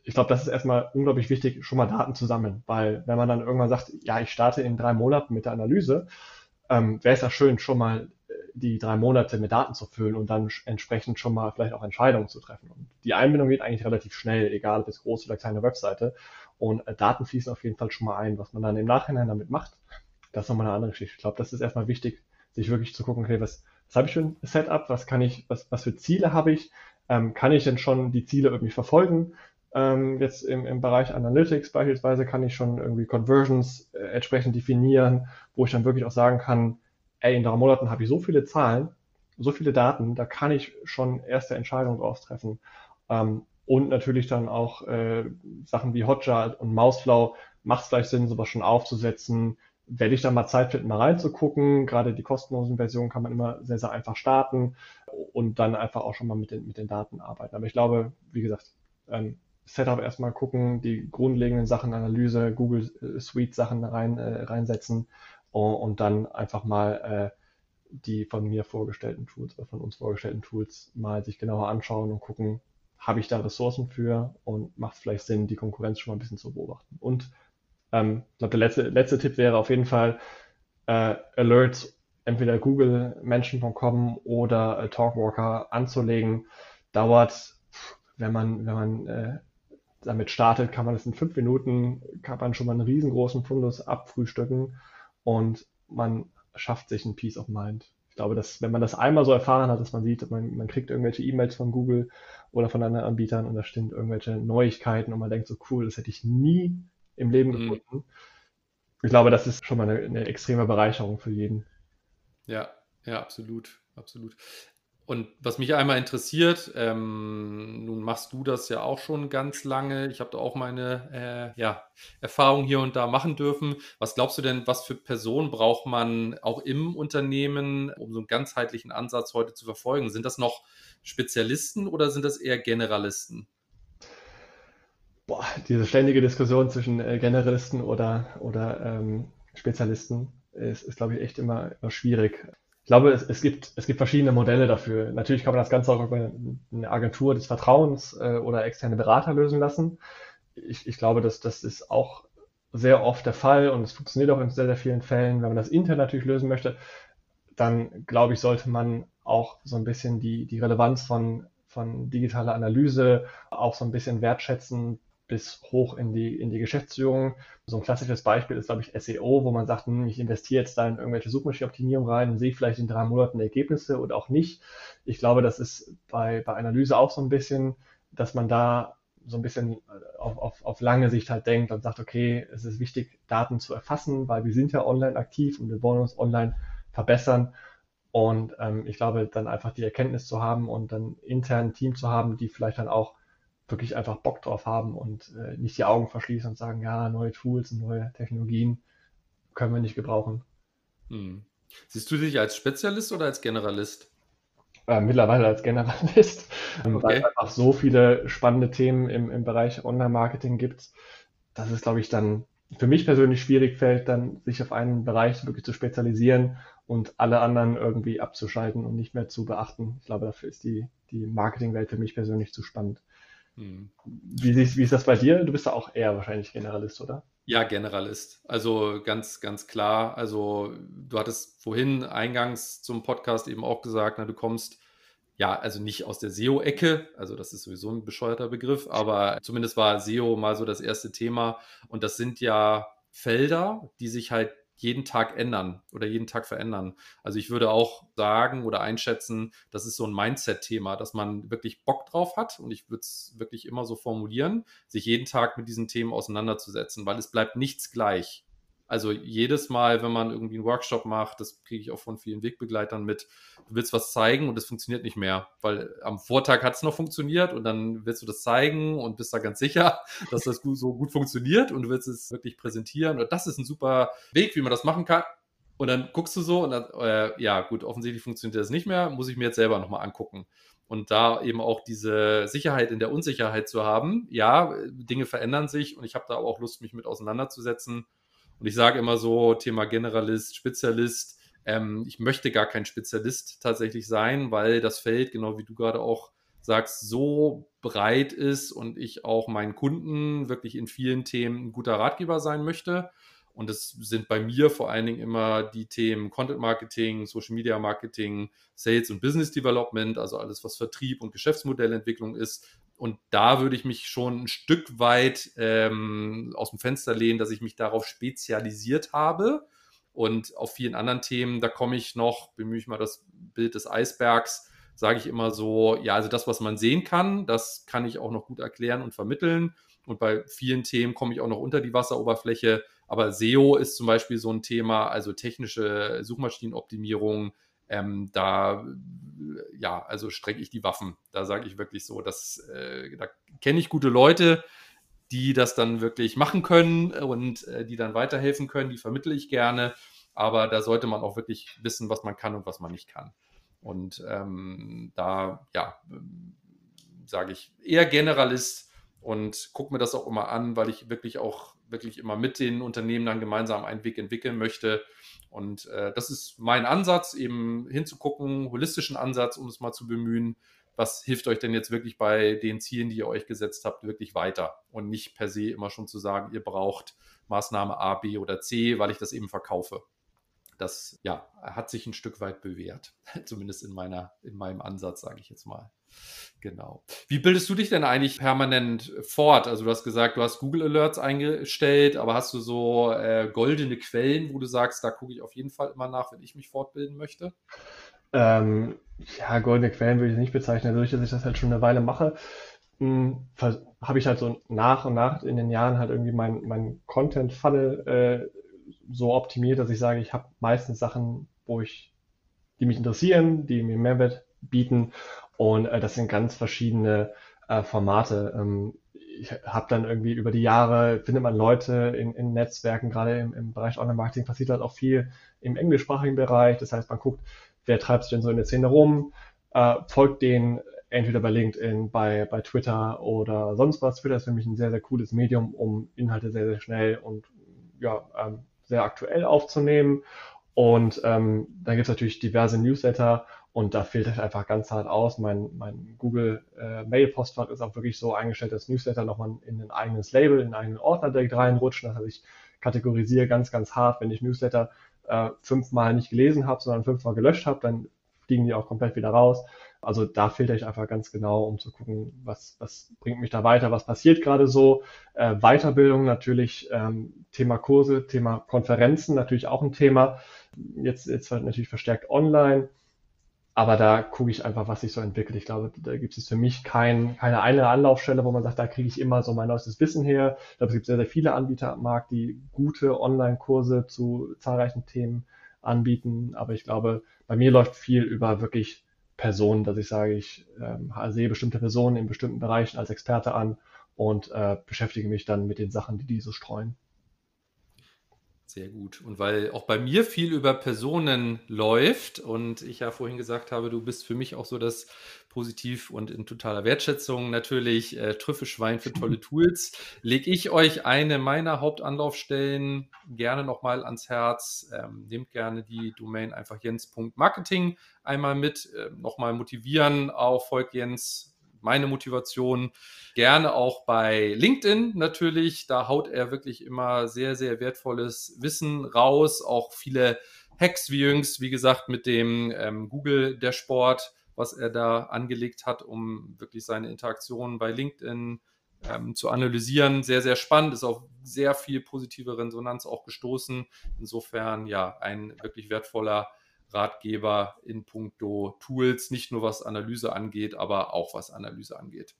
ich glaube, das ist erstmal unglaublich wichtig, schon mal Daten zu sammeln, weil wenn man dann irgendwann sagt, ja, ich starte in drei Monaten mit der Analyse, ähm, wäre es ja schön, schon mal die drei Monate mit Daten zu füllen und dann entsprechend schon mal vielleicht auch Entscheidungen zu treffen. Und die Einbindung geht eigentlich relativ schnell, egal ob es große oder kleine Webseite. Und äh, Daten fließen auf jeden Fall schon mal ein. Was man dann im Nachhinein damit macht, das ist nochmal eine andere Geschichte. Ich glaube, das ist erstmal wichtig, sich wirklich zu gucken, okay, was, was habe ich für ein Setup, was kann ich, was, was für Ziele habe ich, ähm, kann ich denn schon die Ziele irgendwie verfolgen? Ähm, jetzt im, im Bereich Analytics beispielsweise kann ich schon irgendwie Conversions äh, entsprechend definieren, wo ich dann wirklich auch sagen kann, ey, in drei Monaten habe ich so viele Zahlen, so viele Daten, da kann ich schon erste Entscheidungen draus treffen. Ähm, und natürlich dann auch äh, Sachen wie Hotjar und Mouseflow macht es vielleicht Sinn, sowas schon aufzusetzen. Werde ich da mal Zeit finden, mal reinzugucken. Gerade die kostenlosen Versionen kann man immer sehr, sehr einfach starten und dann einfach auch schon mal mit den, mit den Daten arbeiten. Aber ich glaube, wie gesagt, ähm, Setup erstmal gucken, die grundlegenden Sachen, Analyse, Google äh, Suite Sachen rein, äh, reinsetzen und dann einfach mal äh, die von mir vorgestellten Tools oder von uns vorgestellten Tools mal sich genauer anschauen und gucken, habe ich da Ressourcen für und macht es vielleicht Sinn, die Konkurrenz schon mal ein bisschen zu beobachten. Und ähm, ich glaube, der letzte, letzte Tipp wäre auf jeden Fall äh, Alerts entweder Google Menschen.com oder äh, Talkwalker anzulegen. Dauert, wenn man, wenn man äh, damit startet, kann man das in fünf Minuten, kann man schon mal einen riesengroßen Fundus abfrühstücken und man schafft sich ein Peace of Mind. Ich glaube, dass wenn man das einmal so erfahren hat, dass man sieht, man, man kriegt irgendwelche E-Mails von Google oder von anderen Anbietern und da stehen irgendwelche Neuigkeiten und man denkt so cool, das hätte ich nie im Leben mhm. gefunden. Ich glaube, das ist schon mal eine, eine extreme Bereicherung für jeden. Ja, ja, absolut, absolut. Und was mich einmal interessiert, ähm, nun machst du das ja auch schon ganz lange. Ich habe da auch meine äh, ja, Erfahrung hier und da machen dürfen. Was glaubst du denn, was für Personen braucht man auch im Unternehmen, um so einen ganzheitlichen Ansatz heute zu verfolgen? Sind das noch Spezialisten oder sind das eher Generalisten? Boah, diese ständige Diskussion zwischen äh, Generalisten oder, oder ähm, Spezialisten ist, ist glaube ich, echt immer, immer schwierig ich glaube, es, es, gibt, es gibt verschiedene Modelle dafür. Natürlich kann man das Ganze auch über eine Agentur des Vertrauens äh, oder externe Berater lösen lassen. Ich, ich glaube, dass das ist auch sehr oft der Fall und es funktioniert auch in sehr, sehr vielen Fällen. Wenn man das intern natürlich lösen möchte, dann glaube ich, sollte man auch so ein bisschen die, die Relevanz von, von digitaler Analyse auch so ein bisschen wertschätzen, bis hoch in die, in die Geschäftsführung. So ein klassisches Beispiel ist, glaube ich, SEO, wo man sagt, hm, ich investiere jetzt da in irgendwelche Suchmaschinenoptimierung rein und sehe vielleicht in drei Monaten Ergebnisse oder auch nicht. Ich glaube, das ist bei, bei Analyse auch so ein bisschen, dass man da so ein bisschen auf, auf, auf lange Sicht halt denkt und sagt, okay, es ist wichtig, Daten zu erfassen, weil wir sind ja online aktiv und wir wollen uns online verbessern. Und ähm, ich glaube, dann einfach die Erkenntnis zu haben und dann intern ein Team zu haben, die vielleicht dann auch wirklich einfach Bock drauf haben und äh, nicht die Augen verschließen und sagen, ja, neue Tools und neue Technologien können wir nicht gebrauchen. Hm. Siehst du dich als Spezialist oder als Generalist? Äh, mittlerweile als Generalist, okay. weil es einfach so viele spannende Themen im, im Bereich Online-Marketing gibt, dass es, glaube ich, dann für mich persönlich schwierig fällt, dann sich auf einen Bereich wirklich zu spezialisieren und alle anderen irgendwie abzuschalten und nicht mehr zu beachten. Ich glaube, dafür ist die, die Marketingwelt für mich persönlich zu spannend. Hm. Wie, wie ist das bei dir? Du bist da auch eher wahrscheinlich Generalist, oder? Ja, Generalist. Also ganz, ganz klar. Also du hattest vorhin eingangs zum Podcast eben auch gesagt, na, du kommst ja, also nicht aus der SEO-Ecke, also das ist sowieso ein bescheuerter Begriff, aber zumindest war SEO mal so das erste Thema. Und das sind ja Felder, die sich halt jeden Tag ändern oder jeden Tag verändern. Also ich würde auch sagen oder einschätzen, das ist so ein Mindset-Thema, dass man wirklich Bock drauf hat und ich würde es wirklich immer so formulieren, sich jeden Tag mit diesen Themen auseinanderzusetzen, weil es bleibt nichts gleich. Also jedes Mal, wenn man irgendwie einen Workshop macht, das kriege ich auch von vielen Wegbegleitern mit, du willst was zeigen und es funktioniert nicht mehr, weil am Vortag hat es noch funktioniert und dann willst du das zeigen und bist da ganz sicher, dass das so gut funktioniert und du willst es wirklich präsentieren und das ist ein super Weg, wie man das machen kann. Und dann guckst du so und dann, äh, ja gut, offensichtlich funktioniert das nicht mehr, muss ich mir jetzt selber nochmal angucken. Und da eben auch diese Sicherheit in der Unsicherheit zu haben, ja, Dinge verändern sich und ich habe da auch Lust, mich mit auseinanderzusetzen und ich sage immer so, Thema Generalist, Spezialist. Ähm, ich möchte gar kein Spezialist tatsächlich sein, weil das Feld, genau wie du gerade auch sagst, so breit ist und ich auch meinen Kunden wirklich in vielen Themen ein guter Ratgeber sein möchte. Und es sind bei mir vor allen Dingen immer die Themen Content Marketing, Social Media Marketing, Sales und Business Development, also alles, was Vertrieb und Geschäftsmodellentwicklung ist. Und da würde ich mich schon ein Stück weit ähm, aus dem Fenster lehnen, dass ich mich darauf spezialisiert habe. Und auf vielen anderen Themen, da komme ich noch, bemühe ich mal das Bild des Eisbergs, sage ich immer so, ja, also das, was man sehen kann, das kann ich auch noch gut erklären und vermitteln. Und bei vielen Themen komme ich auch noch unter die Wasseroberfläche. Aber SEO ist zum Beispiel so ein Thema, also technische Suchmaschinenoptimierung, ähm, da ja, also streng ich die Waffen. Da sage ich wirklich so, dass äh, da kenne ich gute Leute, die das dann wirklich machen können und äh, die dann weiterhelfen können. Die vermittle ich gerne. Aber da sollte man auch wirklich wissen, was man kann und was man nicht kann. Und ähm, da, ja, sage ich eher Generalist und gucke mir das auch immer an, weil ich wirklich auch wirklich immer mit den Unternehmen dann gemeinsam einen Weg entwickeln möchte und äh, das ist mein Ansatz, eben hinzugucken, holistischen Ansatz, um es mal zu bemühen. Was hilft euch denn jetzt wirklich bei den Zielen, die ihr euch gesetzt habt, wirklich weiter? Und nicht per se immer schon zu sagen, ihr braucht Maßnahme A, B oder C, weil ich das eben verkaufe. Das ja, hat sich ein Stück weit bewährt, zumindest in meiner, in meinem Ansatz, sage ich jetzt mal. Genau. Wie bildest du dich denn eigentlich permanent fort? Also du hast gesagt, du hast Google Alerts eingestellt, aber hast du so äh, goldene Quellen, wo du sagst, da gucke ich auf jeden Fall immer nach, wenn ich mich fortbilden möchte? Ähm, ja, goldene Quellen würde ich nicht bezeichnen. Dadurch, dass ich das halt schon eine Weile mache, hm, habe ich halt so nach und nach in den Jahren halt irgendwie mein, mein Content-Funnel äh, so optimiert, dass ich sage, ich habe meistens Sachen, wo ich, die mich interessieren, die mir Mehrwert bieten und äh, das sind ganz verschiedene äh, Formate. Ähm, ich habe dann irgendwie über die Jahre, findet man Leute in, in Netzwerken, gerade im, im Bereich Online-Marketing passiert halt auch viel im englischsprachigen Bereich. Das heißt, man guckt, wer treibt sich denn so in der Szene rum, äh, folgt denen entweder bei LinkedIn, bei, bei Twitter oder sonst was. Twitter ist für mich ein sehr, sehr cooles Medium, um Inhalte sehr, sehr schnell und ja, ähm, sehr aktuell aufzunehmen. Und ähm, dann gibt es natürlich diverse Newsletter und da fehlt es einfach ganz hart aus. Mein, mein Google äh, Mail-Postfach ist auch wirklich so eingestellt, dass Newsletter nochmal in ein eigenes Label, in einen eigenen Ordner direkt reinrutschen. Das heißt, ich kategorisiere ganz, ganz hart, wenn ich Newsletter äh, fünfmal nicht gelesen habe, sondern fünfmal gelöscht habe, dann fliegen die auch komplett wieder raus. Also da filter ich einfach ganz genau, um zu gucken, was, was bringt mich da weiter, was passiert gerade so. Äh, Weiterbildung natürlich, ähm, Thema Kurse, Thema Konferenzen natürlich auch ein Thema. Jetzt, jetzt halt natürlich verstärkt online. Aber da gucke ich einfach, was sich so entwickelt. Ich glaube, da gibt es für mich kein, keine eine Anlaufstelle, wo man sagt, da kriege ich immer so mein neuestes Wissen her. Ich glaube, es gibt sehr, sehr viele Anbieter am Markt, die gute Online-Kurse zu zahlreichen Themen anbieten. Aber ich glaube, bei mir läuft viel über wirklich Personen, dass ich sage, ich äh, sehe bestimmte Personen in bestimmten Bereichen als Experte an und äh, beschäftige mich dann mit den Sachen, die die so streuen. Sehr gut. Und weil auch bei mir viel über Personen läuft und ich ja vorhin gesagt habe, du bist für mich auch so das positiv und in totaler Wertschätzung natürlich äh, Trüffelschwein für tolle Tools, lege ich euch eine meiner Hauptanlaufstellen gerne nochmal ans Herz. Ähm, nehmt gerne die Domain einfach jens.marketing einmal mit, äh, nochmal motivieren, auch folgt Jens meine Motivation. Gerne auch bei LinkedIn natürlich. Da haut er wirklich immer sehr, sehr wertvolles Wissen raus. Auch viele Hacks wie jüngst, wie gesagt, mit dem ähm, Google Dashboard, was er da angelegt hat, um wirklich seine Interaktionen bei LinkedIn ähm, zu analysieren. Sehr, sehr spannend, ist auf sehr viel positive Resonanz auch gestoßen. Insofern ja, ein wirklich wertvoller Ratgeber in puncto Tools, nicht nur was Analyse angeht, aber auch was Analyse angeht.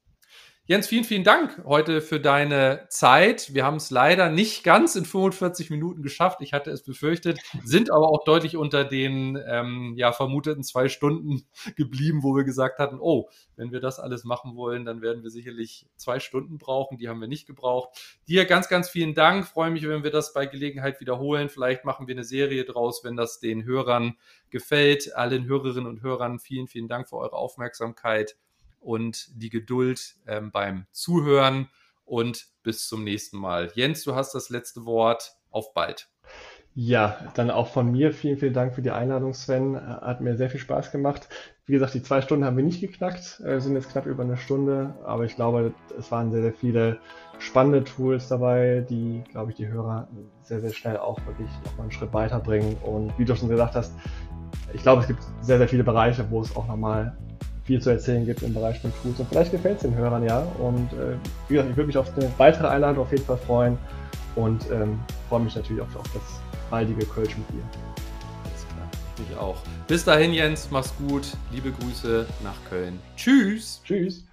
Jens, vielen, vielen Dank heute für deine Zeit. Wir haben es leider nicht ganz in 45 Minuten geschafft. Ich hatte es befürchtet, sind aber auch deutlich unter den ähm, ja, vermuteten zwei Stunden geblieben, wo wir gesagt hatten, oh, wenn wir das alles machen wollen, dann werden wir sicherlich zwei Stunden brauchen. Die haben wir nicht gebraucht. Dir ganz, ganz vielen Dank. Freue mich, wenn wir das bei Gelegenheit wiederholen. Vielleicht machen wir eine Serie draus, wenn das den Hörern gefällt. Allen Hörerinnen und Hörern vielen, vielen Dank für eure Aufmerksamkeit und die Geduld ähm, beim Zuhören und bis zum nächsten Mal. Jens, du hast das letzte Wort. Auf bald. Ja, dann auch von mir vielen, vielen Dank für die Einladung, Sven. Hat mir sehr viel Spaß gemacht. Wie gesagt, die zwei Stunden haben wir nicht geknackt, äh, sind jetzt knapp über eine Stunde, aber ich glaube, es waren sehr, sehr viele spannende Tools dabei, die, glaube ich, die Hörer sehr, sehr schnell auch wirklich nochmal einen Schritt weiterbringen. Und wie du schon gesagt hast, ich glaube, es gibt sehr, sehr viele Bereiche, wo es auch nochmal viel zu erzählen gibt im Bereich von Tools. Und vielleicht gefällt es den Hörern ja. Und äh, wie gesagt, ich würde mich auf eine weitere Einladung auf jeden Fall freuen und ähm, freue mich natürlich auch auf das baldige Kölsch mit dir. Alles klar, ich auch. Bis dahin, Jens, mach's gut. Liebe Grüße nach Köln. Tschüss. Tschüss.